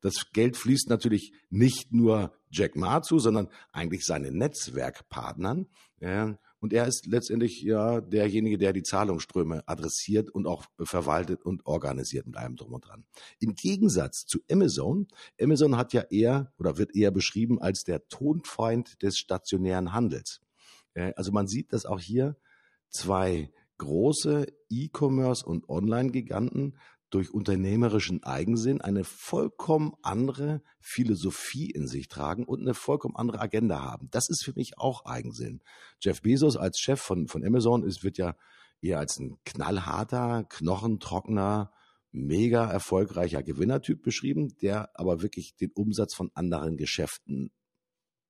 Das Geld fließt natürlich nicht nur Jack Ma zu, sondern eigentlich seinen Netzwerkpartnern. Und er ist letztendlich ja derjenige, der die Zahlungsströme adressiert und auch verwaltet und organisiert mit allem drum und dran. Im Gegensatz zu Amazon, Amazon hat ja eher oder wird eher beschrieben als der Tonfeind des stationären Handels. Also man sieht, dass auch hier zwei große E-Commerce und Online-Giganten durch unternehmerischen Eigensinn eine vollkommen andere Philosophie in sich tragen und eine vollkommen andere Agenda haben. Das ist für mich auch Eigensinn. Jeff Bezos als Chef von, von Amazon ist, wird ja eher als ein knallharter, knochentrockener, mega erfolgreicher Gewinnertyp beschrieben, der aber wirklich den Umsatz von anderen Geschäften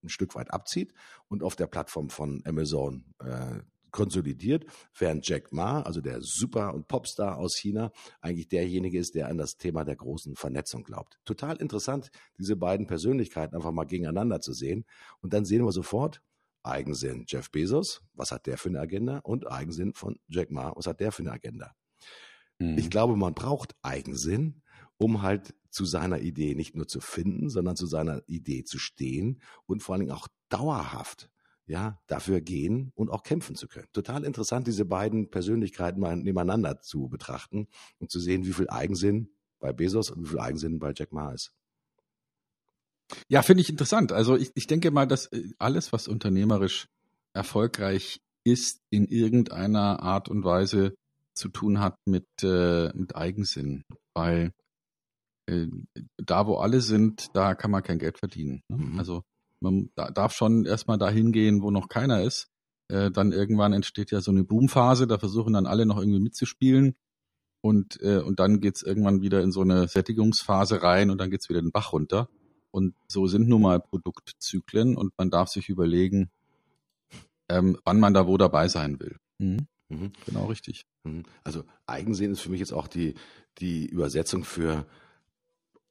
ein Stück weit abzieht und auf der Plattform von Amazon äh, konsolidiert, während Jack Ma, also der Super- und Popstar aus China, eigentlich derjenige ist, der an das Thema der großen Vernetzung glaubt. Total interessant, diese beiden Persönlichkeiten einfach mal gegeneinander zu sehen. Und dann sehen wir sofort, Eigensinn Jeff Bezos, was hat der für eine Agenda? Und Eigensinn von Jack Ma, was hat der für eine Agenda? Mhm. Ich glaube, man braucht Eigensinn, um halt zu seiner Idee nicht nur zu finden, sondern zu seiner Idee zu stehen und vor allen Dingen auch dauerhaft ja, dafür gehen und auch kämpfen zu können. Total interessant, diese beiden Persönlichkeiten mal nebeneinander zu betrachten und zu sehen, wie viel Eigensinn bei Bezos und wie viel Eigensinn bei Jack Ma ist. Ja, finde ich interessant. Also ich, ich denke mal, dass äh, alles, was unternehmerisch erfolgreich ist, in irgendeiner Art und Weise zu tun hat mit, äh, mit Eigensinn. Weil äh, da, wo alle sind, da kann man kein Geld verdienen. Ne? Mhm. Also man darf schon erstmal dahin gehen, wo noch keiner ist. Äh, dann irgendwann entsteht ja so eine Boomphase, da versuchen dann alle noch irgendwie mitzuspielen. Und, äh, und dann geht's irgendwann wieder in so eine Sättigungsphase rein und dann geht's wieder den Bach runter. Und so sind nun mal Produktzyklen und man darf sich überlegen, ähm, wann man da wo dabei sein will. Mhm. Mhm. Genau richtig. Mhm. Also Eigensehen ist für mich jetzt auch die, die Übersetzung für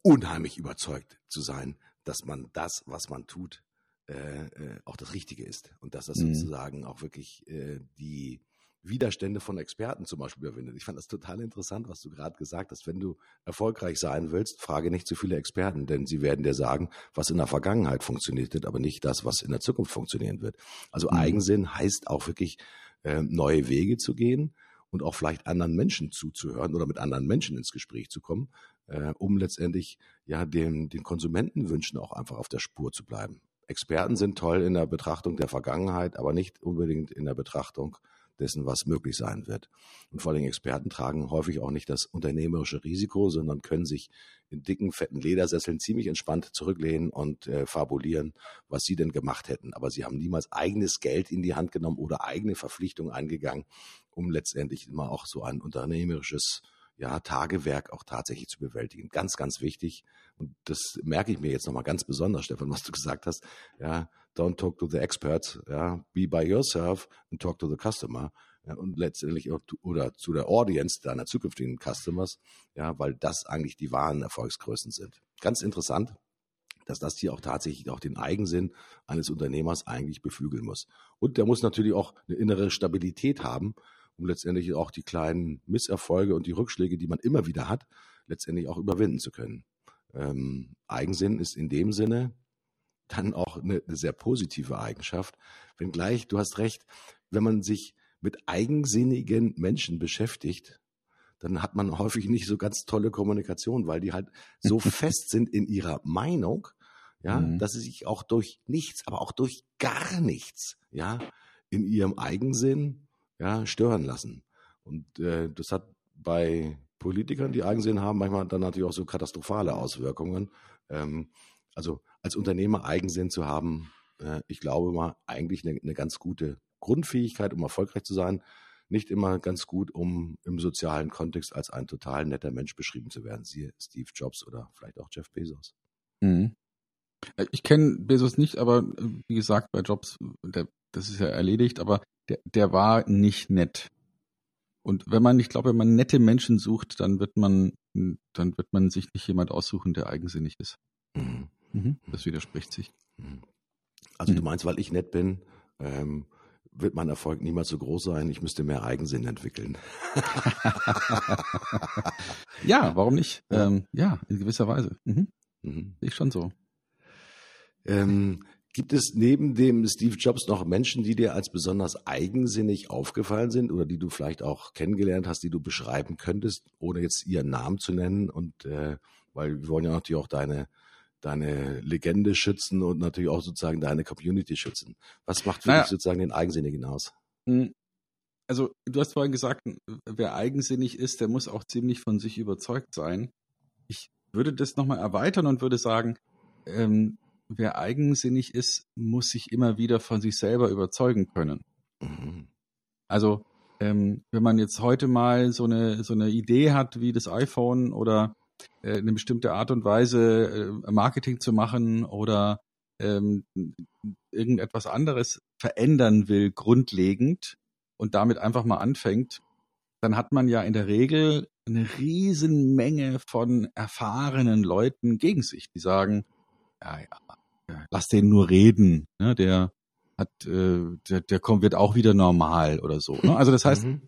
unheimlich überzeugt zu sein dass man das, was man tut, äh, äh, auch das Richtige ist und dass das mhm. sozusagen auch wirklich äh, die Widerstände von Experten zum Beispiel überwindet. Ich fand das total interessant, was du gerade gesagt hast. Wenn du erfolgreich sein willst, frage nicht zu viele Experten, denn sie werden dir sagen, was in der Vergangenheit funktioniert hat, aber nicht das, was in der Zukunft funktionieren wird. Also mhm. Eigensinn heißt auch wirklich äh, neue Wege zu gehen und auch vielleicht anderen Menschen zuzuhören oder mit anderen Menschen ins Gespräch zu kommen, äh, um letztendlich ja den, den Konsumentenwünschen auch einfach auf der Spur zu bleiben. Experten sind toll in der Betrachtung der Vergangenheit, aber nicht unbedingt in der Betrachtung dessen, was möglich sein wird. Und vor allem Experten tragen häufig auch nicht das unternehmerische Risiko, sondern können sich in dicken, fetten Ledersesseln ziemlich entspannt zurücklehnen und äh, fabulieren, was sie denn gemacht hätten. Aber sie haben niemals eigenes Geld in die Hand genommen oder eigene Verpflichtungen eingegangen, um letztendlich immer auch so ein unternehmerisches ja, Tagewerk auch tatsächlich zu bewältigen. Ganz, ganz wichtig. Und das merke ich mir jetzt nochmal ganz besonders, Stefan, was du gesagt hast. Ja, don't talk to the experts, ja, be by yourself and talk to the customer. Ja, und letztendlich auch, oder zu der Audience deiner zukünftigen Customers, ja, weil das eigentlich die wahren Erfolgsgrößen sind. Ganz interessant, dass das hier auch tatsächlich auch den Eigensinn eines Unternehmers eigentlich beflügeln muss. Und der muss natürlich auch eine innere Stabilität haben, um letztendlich auch die kleinen Misserfolge und die Rückschläge, die man immer wieder hat, letztendlich auch überwinden zu können. Ähm, Eigensinn ist in dem Sinne dann auch eine, eine sehr positive Eigenschaft, wenngleich, du hast recht, wenn man sich mit eigensinnigen Menschen beschäftigt, dann hat man häufig nicht so ganz tolle Kommunikation, weil die halt so fest sind in ihrer Meinung, ja, mhm. dass sie sich auch durch nichts, aber auch durch gar nichts, ja, in ihrem Eigensinn ja, stören lassen. Und äh, das hat bei Politikern, die Eigensinn haben, manchmal dann natürlich auch so katastrophale Auswirkungen. Ähm, also als Unternehmer Eigensinn zu haben, äh, ich glaube mal, eigentlich eine, eine ganz gute Grundfähigkeit, um erfolgreich zu sein. Nicht immer ganz gut, um im sozialen Kontext als ein total netter Mensch beschrieben zu werden. Siehe Steve Jobs oder vielleicht auch Jeff Bezos. Mhm. Äh, ich kenne Bezos nicht, aber äh, wie gesagt, bei Jobs, der, das ist ja erledigt, aber der, der war nicht nett. Und wenn man, ich glaube, wenn man nette Menschen sucht, dann wird man, dann wird man sich nicht jemand aussuchen, der eigensinnig ist. Mhm. Mhm. Das widerspricht sich. Mhm. Also du mhm. meinst, weil ich nett bin, ähm, wird mein Erfolg niemals so groß sein. Ich müsste mehr Eigensinn entwickeln. ja, warum nicht? Ja, ähm, ja in gewisser Weise. Mhm. Mhm. Ich schon so. Ähm, Gibt es neben dem Steve Jobs noch Menschen, die dir als besonders eigensinnig aufgefallen sind oder die du vielleicht auch kennengelernt hast, die du beschreiben könntest, ohne jetzt ihren Namen zu nennen? Und äh, weil wir wollen ja natürlich auch deine deine Legende schützen und natürlich auch sozusagen deine Community schützen. Was macht für naja. dich sozusagen den Eigensinnigen aus? Hm. Also du hast vorhin gesagt, wer eigensinnig ist, der muss auch ziemlich von sich überzeugt sein. Ich würde das nochmal erweitern und würde sagen, ähm, wer eigensinnig ist, muss sich immer wieder von sich selber überzeugen können. Mhm. Also ähm, wenn man jetzt heute mal so eine so eine Idee hat, wie das iPhone oder eine bestimmte Art und Weise äh, Marketing zu machen oder ähm, irgendetwas anderes verändern will, grundlegend und damit einfach mal anfängt, dann hat man ja in der Regel eine riesen Menge von erfahrenen Leuten gegen sich, die sagen, ja, ja, lass den nur reden, ne? der hat, äh, der, der kommt, wird auch wieder normal oder so. Ne? Also das heißt, mhm.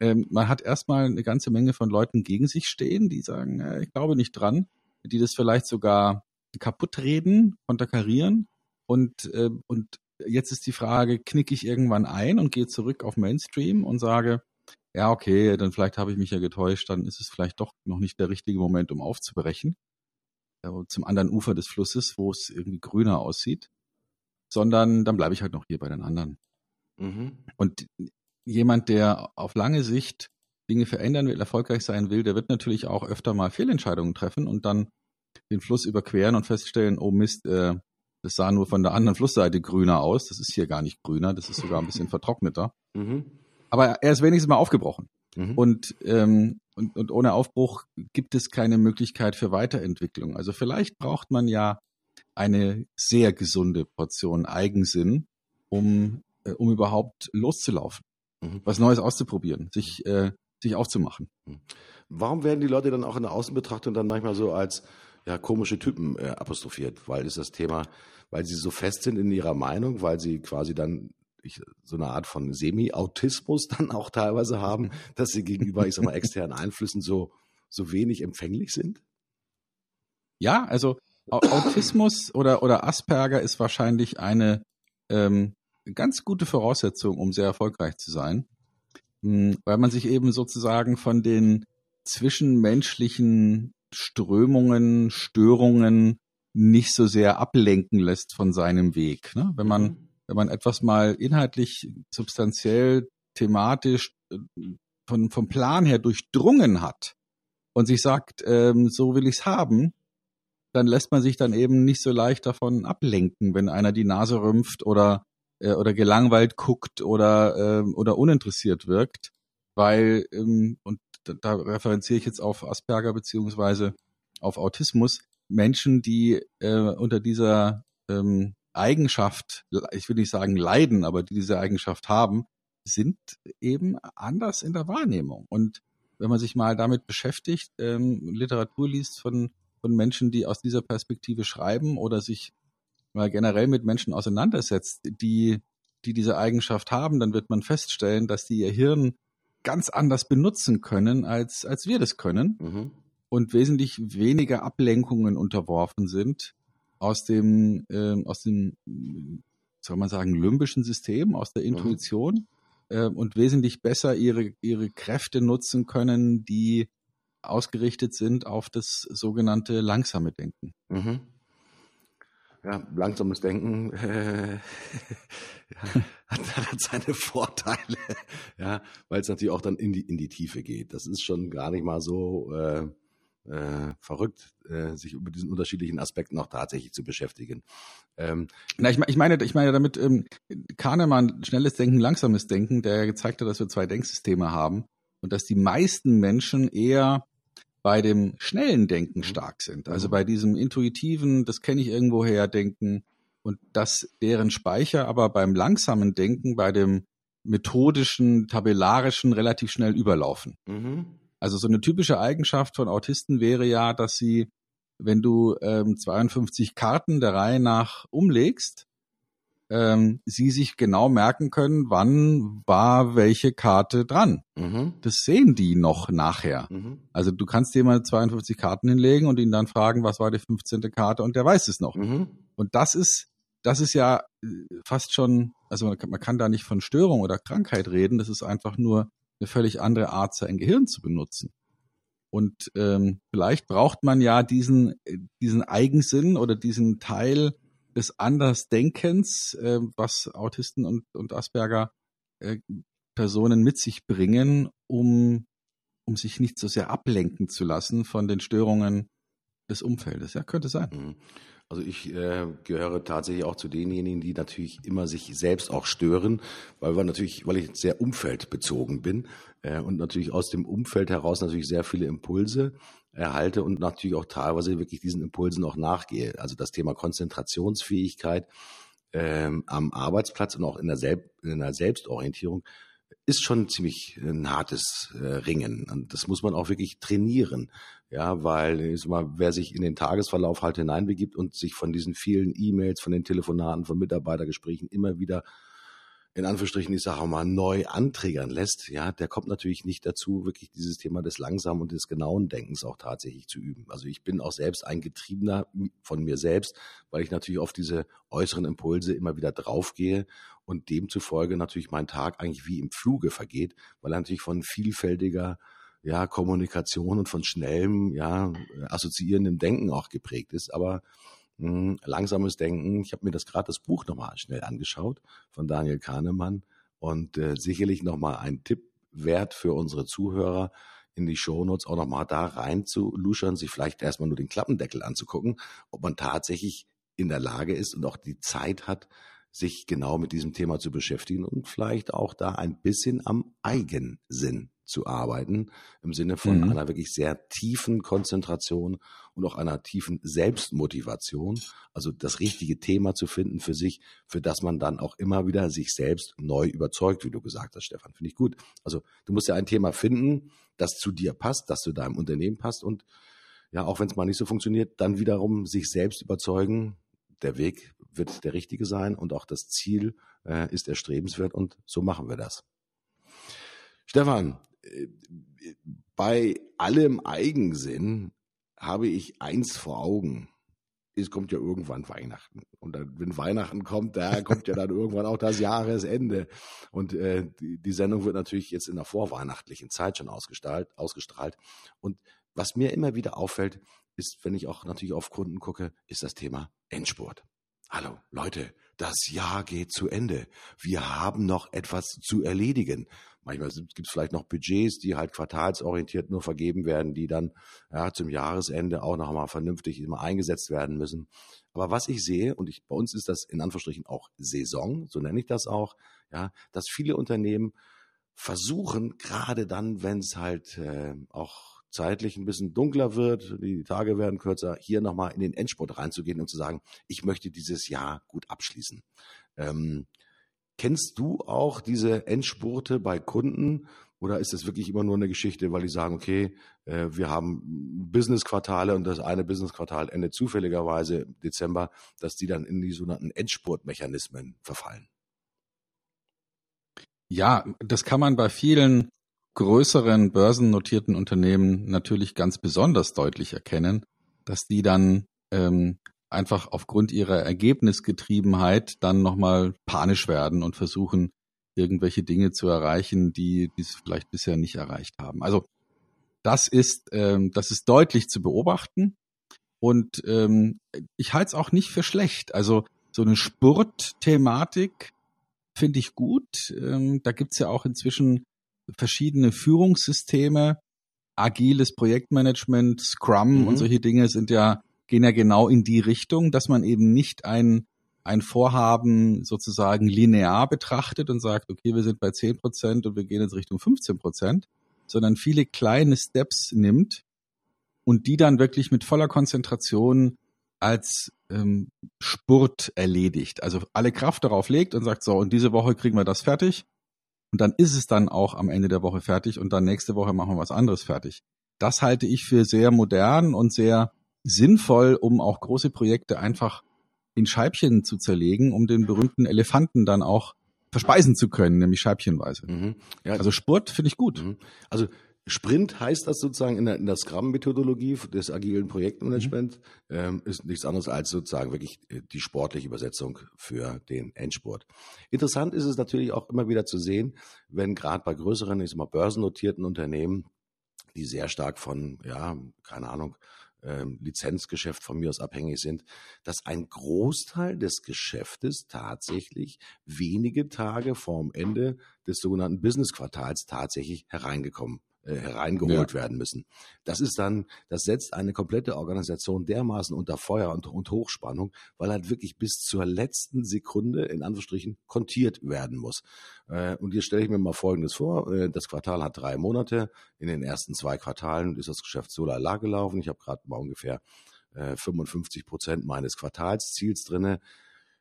Ähm, man hat erstmal eine ganze Menge von Leuten gegen sich stehen, die sagen, äh, ich glaube nicht dran, die das vielleicht sogar kaputt reden, konterkarieren und, äh, und jetzt ist die Frage, knicke ich irgendwann ein und gehe zurück auf Mainstream und sage, ja, okay, dann vielleicht habe ich mich ja getäuscht, dann ist es vielleicht doch noch nicht der richtige Moment, um aufzubrechen zum anderen Ufer des Flusses, wo es irgendwie grüner aussieht, sondern dann bleibe ich halt noch hier bei den anderen. Mhm. Und jemand, der auf lange Sicht Dinge verändern will, erfolgreich sein will, der wird natürlich auch öfter mal Fehlentscheidungen treffen und dann den Fluss überqueren und feststellen, oh Mist, äh, das sah nur von der anderen Flussseite grüner aus. Das ist hier gar nicht grüner, das ist sogar ein bisschen vertrockneter. Mhm. Aber er ist wenigstens mal aufgebrochen. Mhm. Und, ähm, und, und ohne Aufbruch gibt es keine Möglichkeit für Weiterentwicklung. Also vielleicht braucht man ja eine sehr gesunde Portion Eigensinn, um, äh, um überhaupt loszulaufen, mhm. was Neues auszuprobieren, sich, äh, sich aufzumachen. Mhm. Warum werden die Leute dann auch in der Außenbetrachtung dann manchmal so als ja, komische Typen äh, apostrophiert? Weil ist das Thema, weil sie so fest sind in ihrer Meinung, weil sie quasi dann ich, so eine Art von Semi-Autismus dann auch teilweise haben, dass sie gegenüber, ich sag mal, externen Einflüssen so, so wenig empfänglich sind? Ja, also Autismus oder, oder Asperger ist wahrscheinlich eine ähm, ganz gute Voraussetzung, um sehr erfolgreich zu sein, hm, weil man sich eben sozusagen von den zwischenmenschlichen Strömungen, Störungen nicht so sehr ablenken lässt von seinem Weg. Ne? Wenn man mhm wenn man etwas mal inhaltlich substanziell thematisch äh, von, vom Plan her durchdrungen hat und sich sagt, ähm, so will ich's haben, dann lässt man sich dann eben nicht so leicht davon ablenken, wenn einer die Nase rümpft oder äh, oder gelangweilt guckt oder äh, oder uninteressiert wirkt, weil ähm, und da, da referenziere ich jetzt auf Asperger beziehungsweise auf Autismus Menschen, die äh, unter dieser ähm, Eigenschaft, ich will nicht sagen leiden, aber die diese Eigenschaft haben, sind eben anders in der Wahrnehmung. Und wenn man sich mal damit beschäftigt, ähm, Literatur liest von, von Menschen, die aus dieser Perspektive schreiben oder sich mal generell mit Menschen auseinandersetzt, die, die diese Eigenschaft haben, dann wird man feststellen, dass die ihr Hirn ganz anders benutzen können, als, als wir das können mhm. und wesentlich weniger Ablenkungen unterworfen sind aus dem, äh, aus dem, soll man sagen, limbischen System, aus der mhm. Intuition mhm. äh, und wesentlich besser ihre, ihre Kräfte nutzen können, die ausgerichtet sind auf das sogenannte langsame Denken. Mhm. Ja, langsames Denken äh, ja, hat, hat seine Vorteile, ja, weil es natürlich auch dann in die in die Tiefe geht. Das ist schon gar nicht mal so äh, äh, verrückt, äh, sich über diesen unterschiedlichen Aspekten auch tatsächlich zu beschäftigen. Ähm, Na, ich, ich meine, ich meine damit ähm, Kahnemann schnelles Denken, langsames Denken, der ja gezeigt hat, dass wir zwei Denksysteme haben und dass die meisten Menschen eher bei dem schnellen Denken mhm. stark sind. Also mhm. bei diesem intuitiven, das kenne ich irgendwoher Denken und dass deren Speicher aber beim langsamen Denken, bei dem methodischen, tabellarischen relativ schnell überlaufen. Mhm. Also so eine typische Eigenschaft von Autisten wäre ja, dass sie, wenn du ähm, 52 Karten der Reihe nach umlegst, ähm, sie sich genau merken können, wann war welche Karte dran. Mhm. Das sehen die noch nachher. Mhm. Also du kannst mal 52 Karten hinlegen und ihn dann fragen, was war die 15. Karte und der weiß es noch. Mhm. Und das ist, das ist ja äh, fast schon, also man kann, man kann da nicht von Störung oder Krankheit reden, das ist einfach nur eine völlig andere Art, sein Gehirn zu benutzen. Und ähm, vielleicht braucht man ja diesen, äh, diesen Eigensinn oder diesen Teil des Andersdenkens, äh, was Autisten und, und Asperger äh, Personen mit sich bringen, um, um sich nicht so sehr ablenken zu lassen von den Störungen des Umfeldes. Ja, könnte sein. Mhm. Also ich äh, gehöre tatsächlich auch zu denjenigen, die natürlich immer sich selbst auch stören, weil wir natürlich, weil ich sehr umfeldbezogen bin äh, und natürlich aus dem Umfeld heraus natürlich sehr viele Impulse erhalte und natürlich auch teilweise wirklich diesen Impulsen auch nachgehe. Also das Thema Konzentrationsfähigkeit ähm, am Arbeitsplatz und auch in der, Selb in der Selbstorientierung ist schon ziemlich ein hartes äh, Ringen. Und das muss man auch wirklich trainieren. Ja, weil ich sag mal, wer sich in den Tagesverlauf halt hineinbegibt und sich von diesen vielen E-Mails, von den Telefonaten, von Mitarbeitergesprächen immer wieder in Anführungsstrichen, ich sage mal, neu anträgern lässt, ja, der kommt natürlich nicht dazu, wirklich dieses Thema des langsamen und des genauen Denkens auch tatsächlich zu üben. Also ich bin auch selbst ein Getriebener von mir selbst, weil ich natürlich auf diese äußeren Impulse immer wieder draufgehe und demzufolge natürlich mein Tag eigentlich wie im Fluge vergeht, weil er natürlich von vielfältiger ja, Kommunikation und von schnellem, ja, assoziierendem Denken auch geprägt ist. Aber mh, langsames Denken, ich habe mir das gerade das Buch nochmal schnell angeschaut von Daniel Kahnemann. Und äh, sicherlich nochmal ein Tipp wert für unsere Zuhörer in die Shownotes auch nochmal da rein zu luschern, sich vielleicht erstmal nur den Klappendeckel anzugucken, ob man tatsächlich in der Lage ist und auch die Zeit hat, sich genau mit diesem Thema zu beschäftigen und vielleicht auch da ein bisschen am Eigensinn zu arbeiten, im Sinne von mhm. einer wirklich sehr tiefen Konzentration und auch einer tiefen Selbstmotivation, also das richtige Thema zu finden für sich, für das man dann auch immer wieder sich selbst neu überzeugt, wie du gesagt hast, Stefan. Finde ich gut. Also du musst ja ein Thema finden, das zu dir passt, das zu deinem Unternehmen passt und ja, auch wenn es mal nicht so funktioniert, dann wiederum sich selbst überzeugen, der Weg wird der richtige sein und auch das Ziel äh, ist erstrebenswert und so machen wir das. Stefan, bei allem Eigensinn habe ich eins vor Augen. Es kommt ja irgendwann Weihnachten. Und dann, wenn Weihnachten kommt, da kommt ja dann irgendwann auch das Jahresende. Und äh, die, die, Sendung wird natürlich jetzt in der vorweihnachtlichen Zeit schon ausgestrahlt, ausgestrahlt. Und was mir immer wieder auffällt, ist, wenn ich auch natürlich auf Kunden gucke, ist das Thema Endspurt. Hallo Leute, das Jahr geht zu Ende. Wir haben noch etwas zu erledigen. Manchmal gibt es vielleicht noch Budgets, die halt quartalsorientiert nur vergeben werden, die dann ja, zum Jahresende auch noch mal vernünftig immer eingesetzt werden müssen. Aber was ich sehe, und ich, bei uns ist das in Anführungsstrichen auch Saison, so nenne ich das auch, ja, dass viele Unternehmen versuchen, gerade dann, wenn es halt äh, auch zeitlich ein bisschen dunkler wird, die Tage werden kürzer, hier nochmal in den Endspurt reinzugehen und zu sagen, ich möchte dieses Jahr gut abschließen. Ähm, kennst du auch diese Endspurte bei Kunden oder ist das wirklich immer nur eine Geschichte, weil die sagen, okay, äh, wir haben Business-Quartale und das eine Business-Quartal endet zufälligerweise Dezember, dass die dann in die sogenannten Endspurtmechanismen verfallen? Ja, das kann man bei vielen größeren börsennotierten Unternehmen natürlich ganz besonders deutlich erkennen, dass die dann ähm, einfach aufgrund ihrer Ergebnisgetriebenheit dann nochmal panisch werden und versuchen, irgendwelche Dinge zu erreichen, die die vielleicht bisher nicht erreicht haben. Also das ist, ähm, das ist deutlich zu beobachten. Und ähm, ich halte es auch nicht für schlecht. Also so eine Spurt-Thematik finde ich gut. Ähm, da gibt's ja auch inzwischen verschiedene Führungssysteme, agiles Projektmanagement, Scrum mhm. und solche Dinge sind ja, gehen ja genau in die Richtung, dass man eben nicht ein, ein Vorhaben sozusagen linear betrachtet und sagt, okay, wir sind bei 10 Prozent und wir gehen jetzt Richtung 15 Prozent, sondern viele kleine Steps nimmt und die dann wirklich mit voller Konzentration als ähm, Spurt erledigt. Also alle Kraft darauf legt und sagt, so, und diese Woche kriegen wir das fertig und dann ist es dann auch am Ende der Woche fertig und dann nächste Woche machen wir was anderes fertig. Das halte ich für sehr modern und sehr sinnvoll, um auch große Projekte einfach in Scheibchen zu zerlegen, um den berühmten Elefanten dann auch verspeisen zu können, nämlich scheibchenweise. Mhm. Ja, also Sport finde ich gut. Mhm. Also Sprint heißt das sozusagen in der, in der Scrum-Methodologie des agilen Projektmanagements, mhm. ähm, ist nichts anderes als sozusagen wirklich äh, die sportliche Übersetzung für den Endspurt. Interessant ist es natürlich auch immer wieder zu sehen, wenn gerade bei größeren, ich sag mal, börsennotierten Unternehmen, die sehr stark von, ja, keine Ahnung, ähm, Lizenzgeschäft von mir aus abhängig sind, dass ein Großteil des Geschäftes tatsächlich wenige Tage vorm Ende des sogenannten Business-Quartals tatsächlich hereingekommen äh, hereingeholt ja. werden müssen. Das ist dann, das setzt eine komplette Organisation dermaßen unter Feuer und, und Hochspannung, weil halt wirklich bis zur letzten Sekunde in Anführungsstrichen kontiert werden muss. Äh, und jetzt stelle ich mir mal Folgendes vor. Äh, das Quartal hat drei Monate. In den ersten zwei Quartalen ist das Geschäft so lala gelaufen. Ich habe gerade mal ungefähr 55 Prozent meines Quartalsziels drinne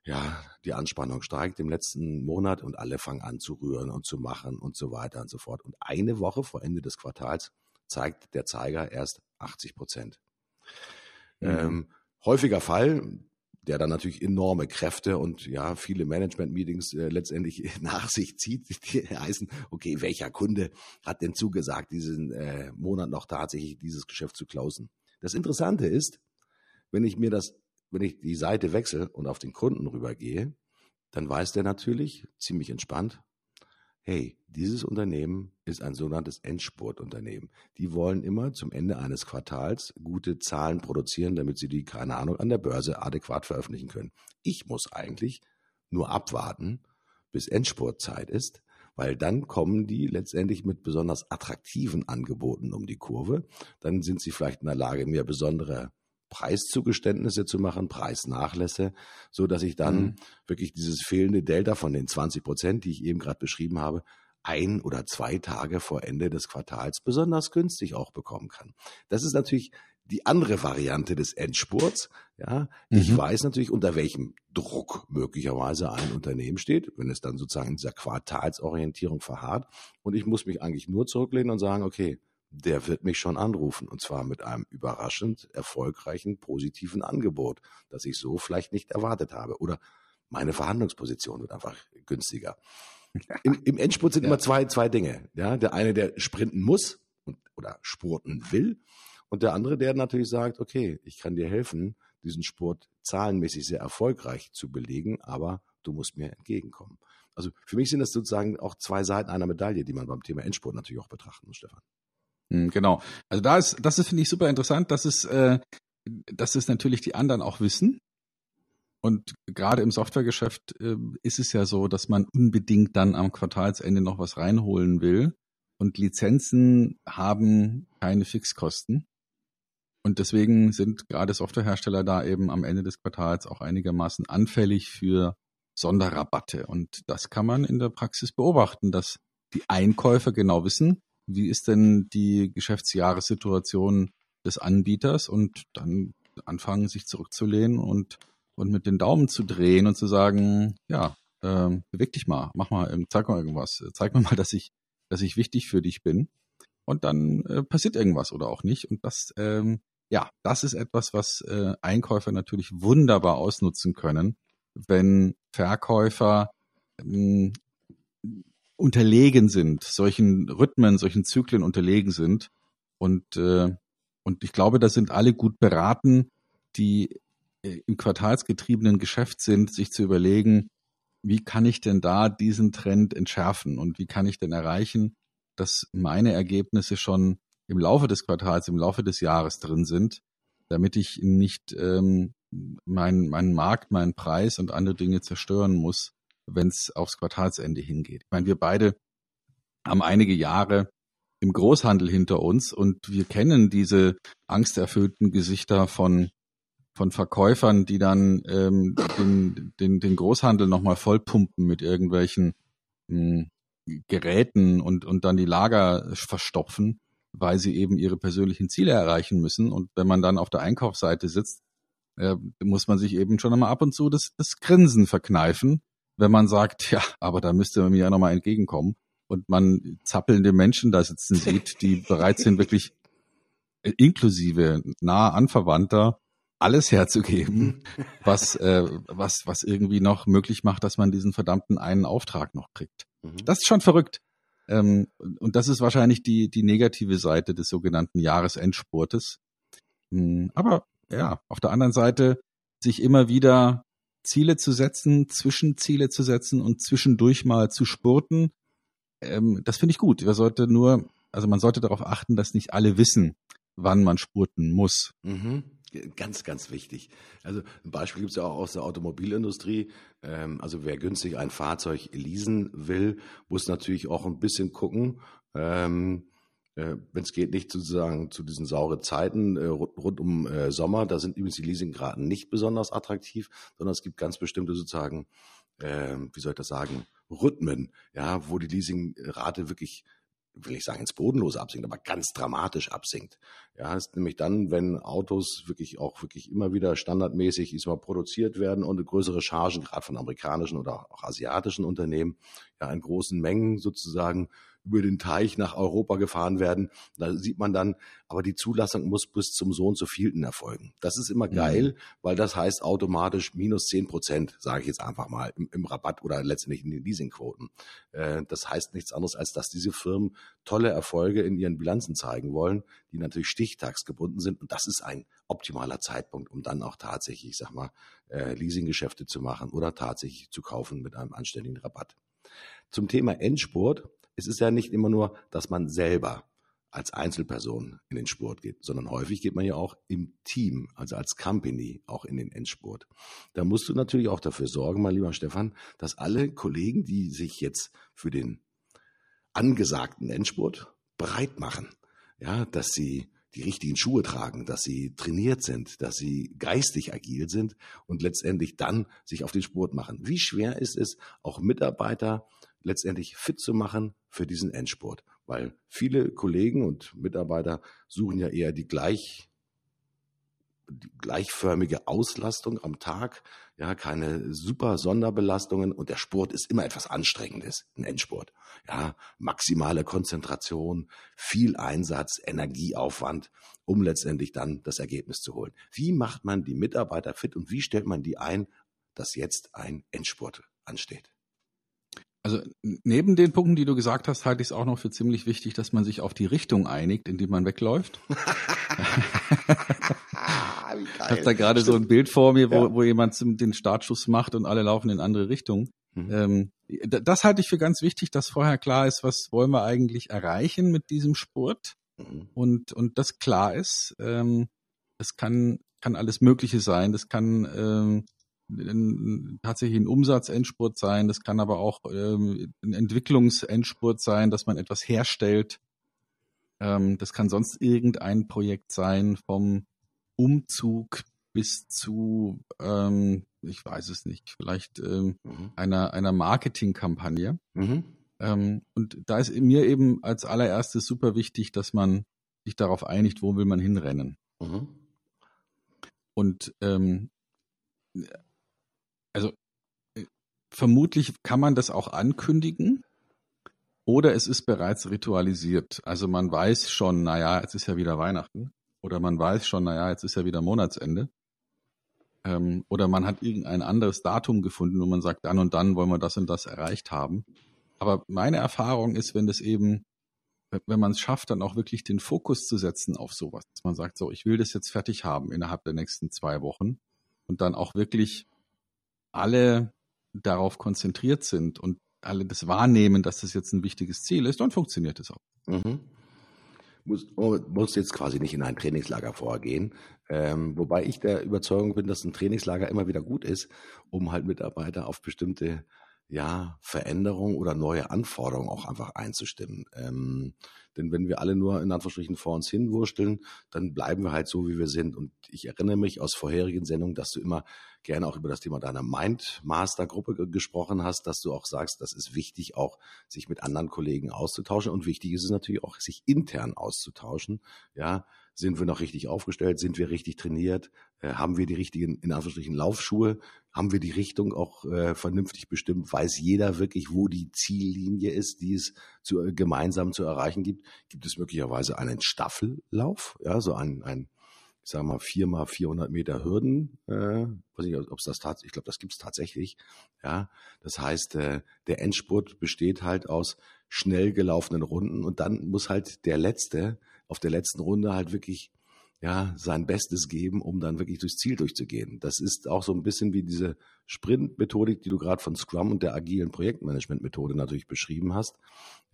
ja, die Anspannung steigt im letzten Monat und alle fangen an zu rühren und zu machen und so weiter und so fort. Und eine Woche vor Ende des Quartals zeigt der Zeiger erst 80 Prozent. Mhm. Ähm, häufiger Fall, der dann natürlich enorme Kräfte und ja viele Management-Meetings äh, letztendlich nach sich zieht, die heißen, okay, welcher Kunde hat denn zugesagt, diesen äh, Monat noch tatsächlich dieses Geschäft zu closen? Das Interessante ist, wenn ich mir das wenn ich die Seite wechsle und auf den Kunden rübergehe, dann weiß der natürlich ziemlich entspannt, hey, dieses Unternehmen ist ein sogenanntes Endspurtunternehmen. Die wollen immer zum Ende eines Quartals gute Zahlen produzieren, damit sie die, keine Ahnung, an der Börse adäquat veröffentlichen können. Ich muss eigentlich nur abwarten, bis Endspurtzeit ist, weil dann kommen die letztendlich mit besonders attraktiven Angeboten um die Kurve. Dann sind sie vielleicht in der Lage, mir besondere Preiszugeständnisse zu machen, Preisnachlässe, so dass ich dann mhm. wirklich dieses fehlende Delta von den 20 Prozent, die ich eben gerade beschrieben habe, ein oder zwei Tage vor Ende des Quartals besonders günstig auch bekommen kann. Das ist natürlich die andere Variante des Endspurts. Ja, ich mhm. weiß natürlich, unter welchem Druck möglicherweise ein Unternehmen steht, wenn es dann sozusagen in dieser Quartalsorientierung verharrt. Und ich muss mich eigentlich nur zurücklehnen und sagen, okay, der wird mich schon anrufen. Und zwar mit einem überraschend erfolgreichen, positiven Angebot, das ich so vielleicht nicht erwartet habe. Oder meine Verhandlungsposition wird einfach günstiger. Im, im Endspurt sind ja. immer zwei, zwei Dinge. Ja, der eine, der sprinten muss und, oder spurten will. Und der andere, der natürlich sagt, okay, ich kann dir helfen, diesen Sport zahlenmäßig sehr erfolgreich zu belegen, aber du musst mir entgegenkommen. Also für mich sind das sozusagen auch zwei Seiten einer Medaille, die man beim Thema Endspurt natürlich auch betrachten muss, Stefan. Hm, genau. Also da ist, das ist, finde ich, super interessant, dass es, äh, dass es natürlich die anderen auch wissen. und gerade im Softwaregeschäft äh, ist es ja so, dass man unbedingt dann am Quartalsende noch was reinholen will. Und Lizenzen haben keine Fixkosten. Und deswegen sind gerade Softwarehersteller da eben am Ende des Quartals auch einigermaßen anfällig für Sonderrabatte. Und das kann man in der Praxis beobachten, dass die Einkäufer genau wissen, wie ist denn die Geschäftsjahressituation des Anbieters und dann anfangen, sich zurückzulehnen und, und mit den Daumen zu drehen und zu sagen, ja, ähm, beweg dich mal, mach mal, zeig mal irgendwas, zeig mir mal, dass ich, dass ich wichtig für dich bin. Und dann äh, passiert irgendwas oder auch nicht. Und das, ähm, ja, das ist etwas, was äh, Einkäufer natürlich wunderbar ausnutzen können, wenn Verkäufer ähm, unterlegen sind, solchen Rhythmen, solchen Zyklen unterlegen sind. Und, äh, und ich glaube, da sind alle gut beraten, die äh, im quartalsgetriebenen Geschäft sind, sich zu überlegen, wie kann ich denn da diesen Trend entschärfen und wie kann ich denn erreichen, dass meine Ergebnisse schon im Laufe des Quartals, im Laufe des Jahres drin sind, damit ich nicht ähm, meinen mein Markt, meinen Preis und andere Dinge zerstören muss, wenn es aufs Quartalsende hingeht. Ich meine, wir beide haben einige Jahre im Großhandel hinter uns und wir kennen diese angsterfüllten Gesichter von von Verkäufern, die dann ähm, den, den, den Großhandel nochmal vollpumpen mit irgendwelchen mh, hm, Geräten und, und dann die Lager verstopfen, weil sie eben ihre persönlichen Ziele erreichen müssen. Und wenn man dann auf der Einkaufsseite sitzt, äh, muss man sich eben schon einmal ab und zu das, das Grinsen verkneifen, wenn man sagt, ja, aber da müsste man mir ja nochmal entgegenkommen und man zappelnde Menschen da sitzen sieht, die bereit sind, wirklich äh, inklusive nahe Anverwandter alles herzugeben, was, äh, was, was irgendwie noch möglich macht, dass man diesen verdammten einen Auftrag noch kriegt. Mhm. Das ist schon verrückt. Ähm, und das ist wahrscheinlich die, die negative Seite des sogenannten Jahresendspurtes. Hm, aber ja, auf der anderen Seite sich immer wieder Ziele zu setzen, Zwischenziele zu setzen und zwischendurch mal zu spurten, ähm, das finde ich gut. Man sollte nur, also man sollte darauf achten, dass nicht alle wissen, wann man spurten muss. Mhm. Ganz, ganz wichtig. Also ein Beispiel gibt es ja auch aus der Automobilindustrie. Ähm, also wer günstig ein Fahrzeug leasen will, muss natürlich auch ein bisschen gucken, ähm, äh, wenn es geht, nicht sozusagen zu diesen sauren Zeiten äh, rund um äh, Sommer. Da sind übrigens die Leasingraten nicht besonders attraktiv, sondern es gibt ganz bestimmte sozusagen, ähm, wie soll ich das sagen, Rhythmen, ja, wo die Leasingrate wirklich will ich sagen, ins Bodenlose absinkt, aber ganz dramatisch absinkt. Ja, ist nämlich dann, wenn Autos wirklich auch wirklich immer wieder standardmäßig diesmal produziert werden und größere Chargen, gerade von amerikanischen oder auch asiatischen Unternehmen, ja, in großen Mengen sozusagen über den Teich nach Europa gefahren werden. Da sieht man dann, aber die Zulassung muss bis zum Sohn zu vielten erfolgen. Das ist immer geil, mhm. weil das heißt automatisch minus zehn Prozent, sage ich jetzt einfach mal, im, im, Rabatt oder letztendlich in den Leasingquoten. Äh, das heißt nichts anderes, als dass diese Firmen tolle Erfolge in ihren Bilanzen zeigen wollen, die natürlich stichtagsgebunden sind. Und das ist ein optimaler Zeitpunkt, um dann auch tatsächlich, ich sag mal, äh, Leasinggeschäfte zu machen oder tatsächlich zu kaufen mit einem anständigen Rabatt. Zum Thema Endspurt es ist ja nicht immer nur, dass man selber als Einzelperson in den Sport geht, sondern häufig geht man ja auch im Team, also als Company auch in den Endspurt. Da musst du natürlich auch dafür sorgen, mein lieber Stefan, dass alle Kollegen, die sich jetzt für den angesagten Endspurt bereit machen, ja, dass sie die richtigen Schuhe tragen, dass sie trainiert sind, dass sie geistig agil sind und letztendlich dann sich auf den Sport machen. Wie schwer ist es, auch Mitarbeiter letztendlich fit zu machen für diesen Endspurt. Weil viele Kollegen und Mitarbeiter suchen ja eher die gleich die gleichförmige Auslastung am Tag, ja, keine super Sonderbelastungen und der Sport ist immer etwas Anstrengendes, ein Endsport. Ja, maximale Konzentration, viel Einsatz, Energieaufwand, um letztendlich dann das Ergebnis zu holen. Wie macht man die Mitarbeiter fit und wie stellt man die ein, dass jetzt ein Endspurt ansteht? Also neben den Punkten, die du gesagt hast, halte ich es auch noch für ziemlich wichtig, dass man sich auf die Richtung einigt, in die man wegläuft. ich habe da gerade so ein Bild vor mir, wo, ja. wo jemand den Startschuss macht und alle laufen in andere Richtungen. Mhm. Ähm, das halte ich für ganz wichtig, dass vorher klar ist, was wollen wir eigentlich erreichen mit diesem Sport mhm. und, und das klar ist. Ähm, das kann, kann alles Mögliche sein. Das kann ähm, ein, tatsächlich ein Umsatzendspurt sein, das kann aber auch ähm, ein Entwicklungsendspurt sein, dass man etwas herstellt. Ähm, das kann sonst irgendein Projekt sein, vom Umzug bis zu, ähm, ich weiß es nicht, vielleicht ähm, mhm. einer, einer Marketingkampagne. Mhm. Ähm, und da ist mir eben als allererstes super wichtig, dass man sich darauf einigt, wo will man hinrennen. Mhm. Und ähm, also äh, vermutlich kann man das auch ankündigen oder es ist bereits ritualisiert. Also man weiß schon, naja, jetzt ist ja wieder Weihnachten oder man weiß schon, naja, jetzt ist ja wieder Monatsende. Ähm, oder man hat irgendein anderes Datum gefunden, wo man sagt, dann und dann wollen wir das und das erreicht haben. Aber meine Erfahrung ist, wenn das eben, wenn man es schafft, dann auch wirklich den Fokus zu setzen auf sowas, dass man sagt, so, ich will das jetzt fertig haben innerhalb der nächsten zwei Wochen und dann auch wirklich alle darauf konzentriert sind und alle das wahrnehmen, dass das jetzt ein wichtiges Ziel ist, dann funktioniert es auch. Mhm. Muss, oh, muss jetzt quasi nicht in ein Trainingslager vorgehen. Ähm, wobei ich der Überzeugung bin, dass ein Trainingslager immer wieder gut ist, um halt Mitarbeiter auf bestimmte ja, Veränderungen oder neue Anforderungen auch einfach einzustimmen. Ähm, denn wenn wir alle nur in Anführungsstrichen vor uns hinwursteln, dann bleiben wir halt so, wie wir sind. Und ich erinnere mich aus vorherigen Sendungen, dass du immer gerne auch über das Thema deiner Mindmaster-Gruppe gesprochen hast, dass du auch sagst, das ist wichtig, auch sich mit anderen Kollegen auszutauschen. Und wichtig ist es natürlich auch, sich intern auszutauschen. Ja, sind wir noch richtig aufgestellt? Sind wir richtig trainiert? Äh, haben wir die richtigen, in Anführungsstrichen, Laufschuhe? Haben wir die Richtung auch äh, vernünftig bestimmt? Weiß jeder wirklich, wo die Ziellinie ist, die es zu, äh, gemeinsam zu erreichen gibt? Gibt es möglicherweise einen Staffellauf? Ja, so ein, ein ich sage mal, vier mal 400 Meter Hürden. Äh, weiß nicht, ob es das tatsächlich, ich glaube, das gibt es tatsächlich. Ja, das heißt, äh, der Endspurt besteht halt aus schnell gelaufenen Runden und dann muss halt der Letzte auf der letzten Runde halt wirklich ja, sein Bestes geben, um dann wirklich durchs Ziel durchzugehen. Das ist auch so ein bisschen wie diese Sprint-Methodik, die du gerade von Scrum und der agilen Projektmanagement-Methode natürlich beschrieben hast.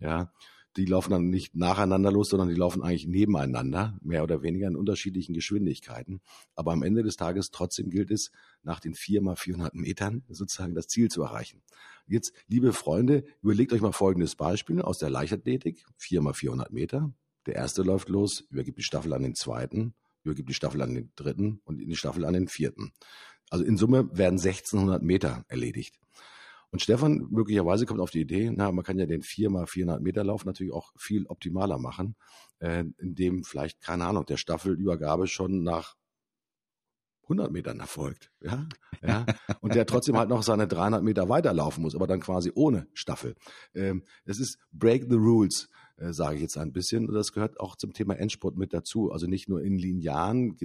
Ja, die laufen dann nicht nacheinander los, sondern die laufen eigentlich nebeneinander, mehr oder weniger in unterschiedlichen Geschwindigkeiten. Aber am Ende des Tages trotzdem gilt es, nach den vier mal 400 Metern sozusagen das Ziel zu erreichen. Jetzt, liebe Freunde, überlegt euch mal folgendes Beispiel aus der Leichtathletik, vier mal 400 Meter. Der erste läuft los, übergibt die Staffel an den zweiten, übergibt die Staffel an den dritten und die Staffel an den vierten. Also in Summe werden 1600 Meter erledigt. Und Stefan möglicherweise kommt auf die Idee, na, man kann ja den 4 mal 400 Meter Lauf natürlich auch viel optimaler machen, äh, indem vielleicht, keine Ahnung, der Staffelübergabe schon nach 100 Metern erfolgt, ja, ja, und der trotzdem halt noch seine 300 Meter weiterlaufen muss, aber dann quasi ohne Staffel. Ähm, es ist Break the Rules äh, sage ich jetzt ein bisschen. Und das gehört auch zum Thema Endsport mit dazu. Also nicht nur in linearen,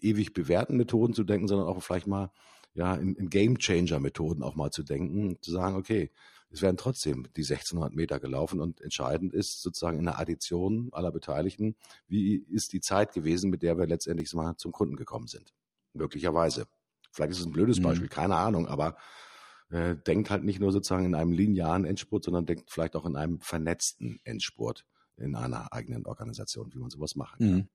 ewig bewährten Methoden zu denken, sondern auch vielleicht mal ja, in, in Game Changer Methoden auch mal zu denken, zu sagen, okay, es werden trotzdem die 1600 Meter gelaufen und entscheidend ist sozusagen in der Addition aller Beteiligten, wie ist die Zeit gewesen, mit der wir letztendlich mal zum Kunden gekommen sind. Möglicherweise. Vielleicht ist es ein blödes mhm. Beispiel, mhm. keine Ahnung, aber äh, denkt halt nicht nur sozusagen in einem linearen Endspurt, sondern denkt vielleicht auch in einem vernetzten Endspurt in einer eigenen Organisation, wie man sowas machen kann. Mhm.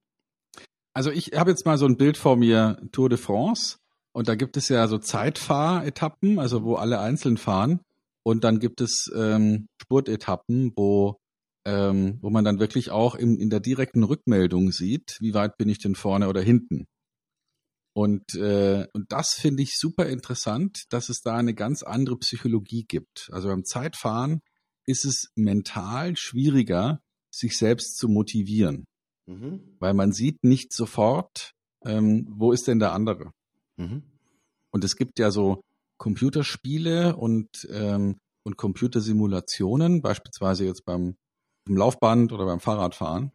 Also ich habe jetzt mal so ein Bild vor mir, Tour de France, und da gibt es ja so Zeitfahretappen, also wo alle einzeln fahren. Und dann gibt es ähm, Spurtetappen, wo ähm, wo man dann wirklich auch in, in der direkten Rückmeldung sieht, wie weit bin ich denn vorne oder hinten. Und, äh, und das finde ich super interessant, dass es da eine ganz andere Psychologie gibt. Also beim Zeitfahren ist es mental schwieriger, sich selbst zu motivieren, mhm. weil man sieht nicht sofort, ähm, wo ist denn der andere. Mhm. Und es gibt ja so Computerspiele und, ähm, und Computersimulationen, beispielsweise jetzt beim, beim Laufband oder beim Fahrradfahren.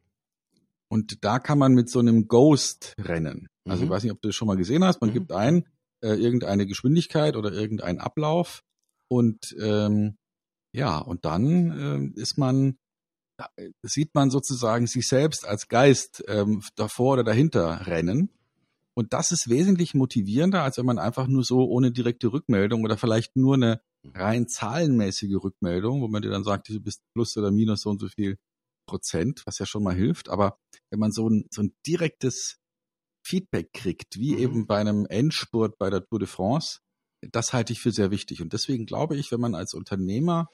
Und da kann man mit so einem Ghost rennen. Also mhm. ich weiß nicht, ob du das schon mal gesehen hast. Man mhm. gibt ein äh, irgendeine Geschwindigkeit oder irgendeinen Ablauf und ähm, ja, und dann äh, ist man, äh, sieht man sozusagen sich selbst als Geist ähm, davor oder dahinter rennen. Und das ist wesentlich motivierender, als wenn man einfach nur so ohne direkte Rückmeldung oder vielleicht nur eine rein zahlenmäßige Rückmeldung, wo man dir dann sagt, du bist plus oder minus so und so viel Prozent, was ja schon mal hilft. Aber wenn man so ein, so ein direktes Feedback kriegt, wie mhm. eben bei einem Endspurt bei der Tour de France, das halte ich für sehr wichtig. Und deswegen glaube ich, wenn man als Unternehmer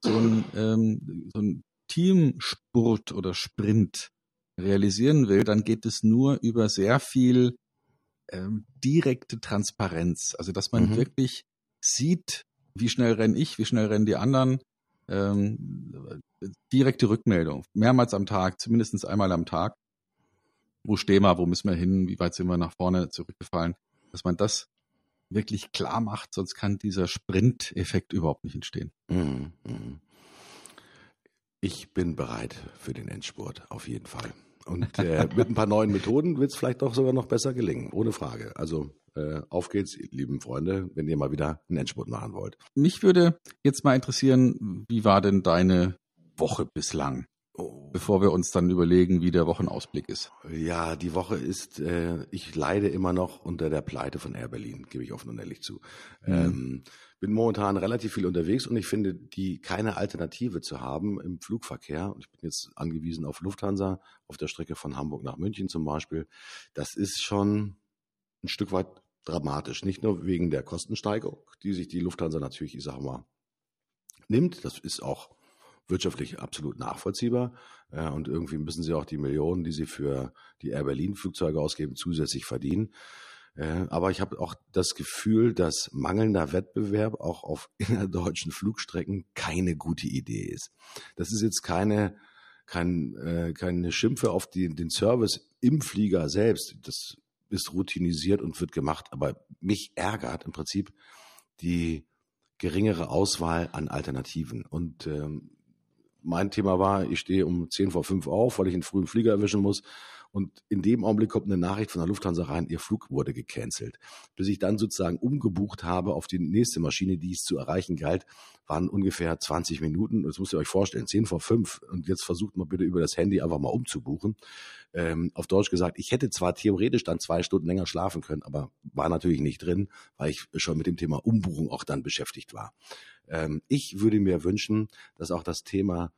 so ein, ähm, so ein Teamspurt oder Sprint realisieren will, dann geht es nur über sehr viel ähm, direkte Transparenz. Also dass man mhm. wirklich sieht, wie schnell renne ich, wie schnell rennen die anderen. Ähm, direkte Rückmeldung, mehrmals am Tag, zumindest einmal am Tag. Wo stehen wir, wo müssen wir hin, wie weit sind wir nach vorne zurückgefallen, dass man das wirklich klar macht, sonst kann dieser Sprint-Effekt überhaupt nicht entstehen. Mhm. mhm. Ich bin bereit für den Endspurt, auf jeden Fall. Und äh, mit ein paar neuen Methoden wird es vielleicht doch sogar noch besser gelingen, ohne Frage. Also äh, auf geht's, lieben Freunde, wenn ihr mal wieder einen Endspurt machen wollt. Mich würde jetzt mal interessieren, wie war denn deine Woche bislang? Oh. Bevor wir uns dann überlegen, wie der Wochenausblick ist. Ja, die Woche ist, äh, ich leide immer noch unter der Pleite von Air Berlin, gebe ich offen und ehrlich zu. Mhm. Ähm, bin momentan relativ viel unterwegs und ich finde, die keine Alternative zu haben im Flugverkehr, und ich bin jetzt angewiesen auf Lufthansa, auf der Strecke von Hamburg nach München zum Beispiel, das ist schon ein Stück weit dramatisch. Nicht nur wegen der Kostensteigerung, die sich die Lufthansa natürlich, ich sage mal, nimmt. Das ist auch wirtschaftlich absolut nachvollziehbar. Und irgendwie müssen sie auch die Millionen, die sie für die Air Berlin Flugzeuge ausgeben, zusätzlich verdienen. Aber ich habe auch das Gefühl, dass mangelnder Wettbewerb auch auf innerdeutschen Flugstrecken keine gute Idee ist. Das ist jetzt keine, kein, äh, keine Schimpfe auf die, den Service im Flieger selbst. Das ist routinisiert und wird gemacht. Aber mich ärgert im Prinzip die geringere Auswahl an Alternativen. Und ähm, mein Thema war, ich stehe um zehn vor fünf auf, weil ich einen frühen Flieger erwischen muss. Und in dem Augenblick kommt eine Nachricht von der Lufthansa rein, ihr Flug wurde gecancelt. Bis ich dann sozusagen umgebucht habe auf die nächste Maschine, die es zu erreichen galt, waren ungefähr 20 Minuten. Das müsst ihr euch vorstellen, 10 vor 5. Und jetzt versucht mal bitte über das Handy einfach mal umzubuchen. Ähm, auf Deutsch gesagt, ich hätte zwar theoretisch dann zwei Stunden länger schlafen können, aber war natürlich nicht drin, weil ich schon mit dem Thema Umbuchung auch dann beschäftigt war. Ähm, ich würde mir wünschen, dass auch das Thema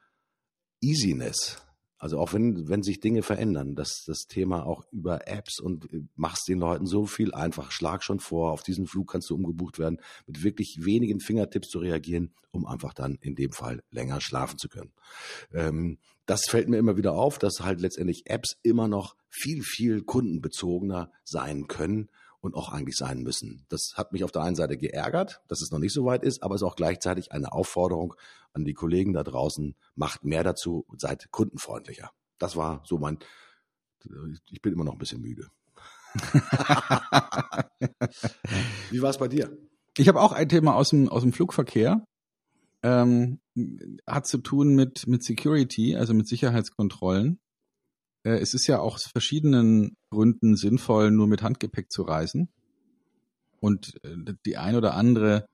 Easiness also auch wenn, wenn sich Dinge verändern, dass das Thema auch über Apps und äh, machst den Leuten so viel einfach, schlag schon vor, auf diesen Flug kannst du umgebucht werden, mit wirklich wenigen Fingertipps zu reagieren, um einfach dann in dem Fall länger schlafen zu können. Ähm, das fällt mir immer wieder auf, dass halt letztendlich Apps immer noch viel, viel kundenbezogener sein können und auch eigentlich sein müssen. Das hat mich auf der einen Seite geärgert, dass es noch nicht so weit ist, aber es ist auch gleichzeitig eine Aufforderung an die Kollegen da draußen, macht mehr dazu und seid kundenfreundlicher. Das war so mein, ich bin immer noch ein bisschen müde. Wie war es bei dir? Ich habe auch ein Thema aus dem, aus dem Flugverkehr. Ähm, hat zu tun mit, mit Security, also mit Sicherheitskontrollen. Äh, es ist ja auch aus verschiedenen Gründen sinnvoll, nur mit Handgepäck zu reisen. Und äh, die ein oder andere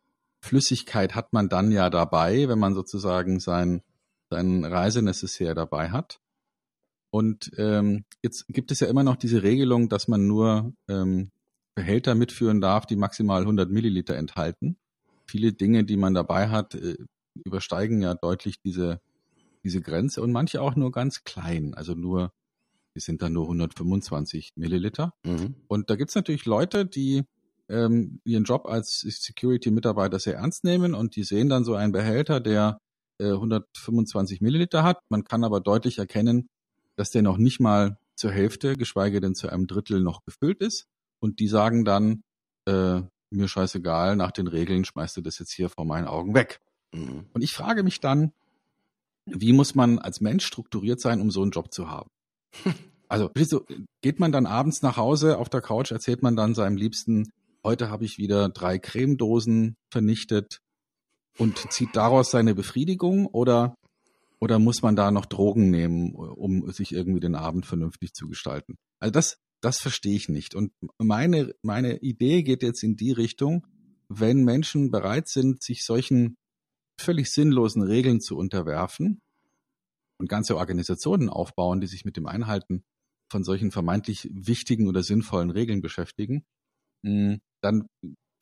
Flüssigkeit hat man dann ja dabei, wenn man sozusagen sein, sein Reisenecessaire dabei hat. Und ähm, jetzt gibt es ja immer noch diese Regelung, dass man nur ähm, Behälter mitführen darf, die maximal 100 Milliliter enthalten. Viele Dinge, die man dabei hat, äh, übersteigen ja deutlich diese, diese Grenze und manche auch nur ganz klein, also nur die sind dann nur 125 Milliliter. Mhm. Und da gibt's natürlich Leute, die ähm, ihren Job als Security-Mitarbeiter sehr ernst nehmen und die sehen dann so einen Behälter, der äh, 125 Milliliter hat. Man kann aber deutlich erkennen, dass der noch nicht mal zur Hälfte, geschweige denn zu einem Drittel noch gefüllt ist. Und die sagen dann, äh, mir scheißegal, nach den Regeln schmeißt du das jetzt hier vor meinen Augen weg. Mhm. Und ich frage mich dann, wie muss man als Mensch strukturiert sein, um so einen Job zu haben? Also, geht man dann abends nach Hause auf der Couch, erzählt man dann seinem Liebsten, heute habe ich wieder drei Cremedosen vernichtet und zieht daraus seine Befriedigung oder, oder muss man da noch Drogen nehmen, um sich irgendwie den Abend vernünftig zu gestalten? Also das, das verstehe ich nicht. Und meine, meine Idee geht jetzt in die Richtung, wenn Menschen bereit sind, sich solchen völlig sinnlosen Regeln zu unterwerfen, und ganze Organisationen aufbauen, die sich mit dem Einhalten von solchen vermeintlich wichtigen oder sinnvollen Regeln beschäftigen, hm, dann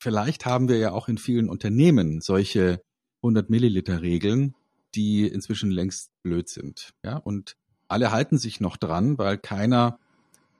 vielleicht haben wir ja auch in vielen Unternehmen solche 100 Milliliter Regeln, die inzwischen längst blöd sind. Ja, und alle halten sich noch dran, weil keiner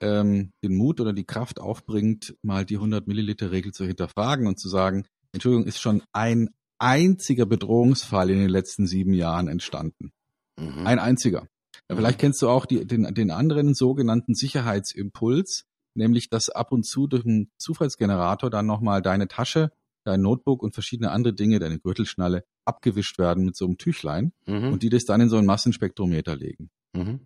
ähm, den Mut oder die Kraft aufbringt, mal die 100 Milliliter Regel zu hinterfragen und zu sagen, Entschuldigung, ist schon ein einziger Bedrohungsfall in den letzten sieben Jahren entstanden. Mhm. Ein einziger. Ja, vielleicht kennst du auch die, den, den anderen sogenannten Sicherheitsimpuls, nämlich dass ab und zu durch einen Zufallsgenerator dann nochmal deine Tasche, dein Notebook und verschiedene andere Dinge, deine Gürtelschnalle, abgewischt werden mit so einem Tüchlein mhm. und die das dann in so ein Massenspektrometer legen. Mhm.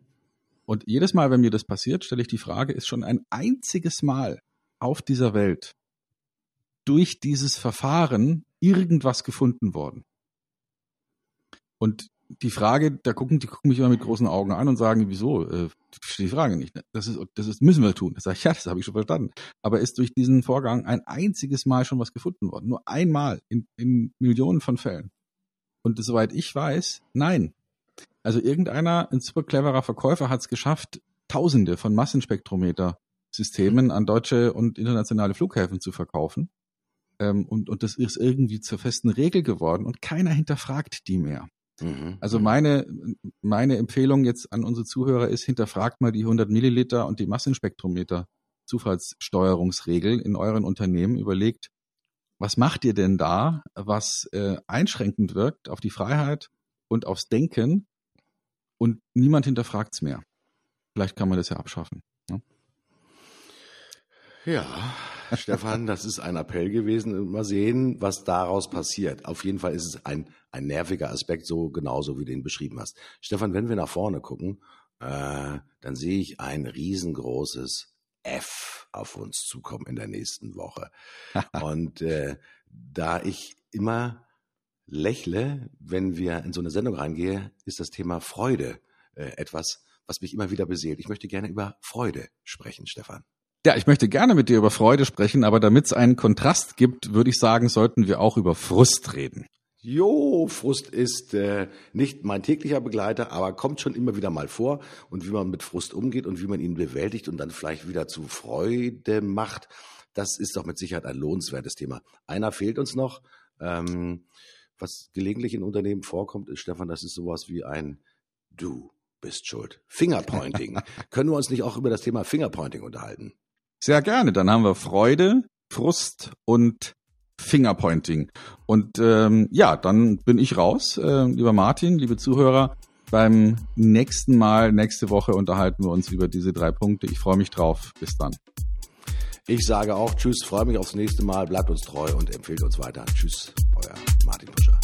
Und jedes Mal, wenn mir das passiert, stelle ich die Frage, ist schon ein einziges Mal auf dieser Welt durch dieses Verfahren irgendwas gefunden worden? Und die Frage, da gucken, die gucken mich immer mit großen Augen an und sagen, wieso? Äh, die Frage nicht. Das ist, das ist, müssen wir tun. Da sage ich, ja, das habe ich schon verstanden. Aber ist durch diesen Vorgang ein einziges Mal schon was gefunden worden? Nur einmal in, in Millionen von Fällen. Und soweit ich weiß, nein. Also irgendeiner, ein super cleverer Verkäufer hat es geschafft, Tausende von Massenspektrometer-Systemen an deutsche und internationale Flughäfen zu verkaufen. Ähm, und, und das ist irgendwie zur festen Regel geworden und keiner hinterfragt die mehr. Mhm. Also meine, meine Empfehlung jetzt an unsere Zuhörer ist, hinterfragt mal die 100 Milliliter und die Massenspektrometer Zufallssteuerungsregel in euren Unternehmen. Überlegt, was macht ihr denn da, was äh, einschränkend wirkt auf die Freiheit und aufs Denken und niemand hinterfragt's mehr. Vielleicht kann man das ja abschaffen. Ne? Ja, Stefan, das ist ein Appell gewesen. Mal sehen, was daraus passiert. Auf jeden Fall ist es ein, ein nerviger Aspekt, so genauso wie du ihn beschrieben hast. Stefan, wenn wir nach vorne gucken, äh, dann sehe ich ein riesengroßes F auf uns zukommen in der nächsten Woche. Und äh, da ich immer lächle, wenn wir in so eine Sendung reingehen, ist das Thema Freude äh, etwas, was mich immer wieder beseelt. Ich möchte gerne über Freude sprechen, Stefan. Ja, ich möchte gerne mit dir über Freude sprechen, aber damit es einen Kontrast gibt, würde ich sagen, sollten wir auch über Frust reden. Jo, Frust ist äh, nicht mein täglicher Begleiter, aber kommt schon immer wieder mal vor. Und wie man mit Frust umgeht und wie man ihn bewältigt und dann vielleicht wieder zu Freude macht, das ist doch mit Sicherheit ein lohnenswertes Thema. Einer fehlt uns noch. Ähm, was gelegentlich in Unternehmen vorkommt, ist, Stefan, das ist sowas wie ein Du bist schuld. Fingerpointing. Können wir uns nicht auch über das Thema Fingerpointing unterhalten? Sehr gerne. Dann haben wir Freude, Frust und Fingerpointing. Und ähm, ja, dann bin ich raus, äh, lieber Martin, liebe Zuhörer. Beim nächsten Mal, nächste Woche unterhalten wir uns über diese drei Punkte. Ich freue mich drauf. Bis dann. Ich sage auch Tschüss, freue mich aufs nächste Mal, bleibt uns treu und empfehlt uns weiter. Tschüss, euer Martin Puscher.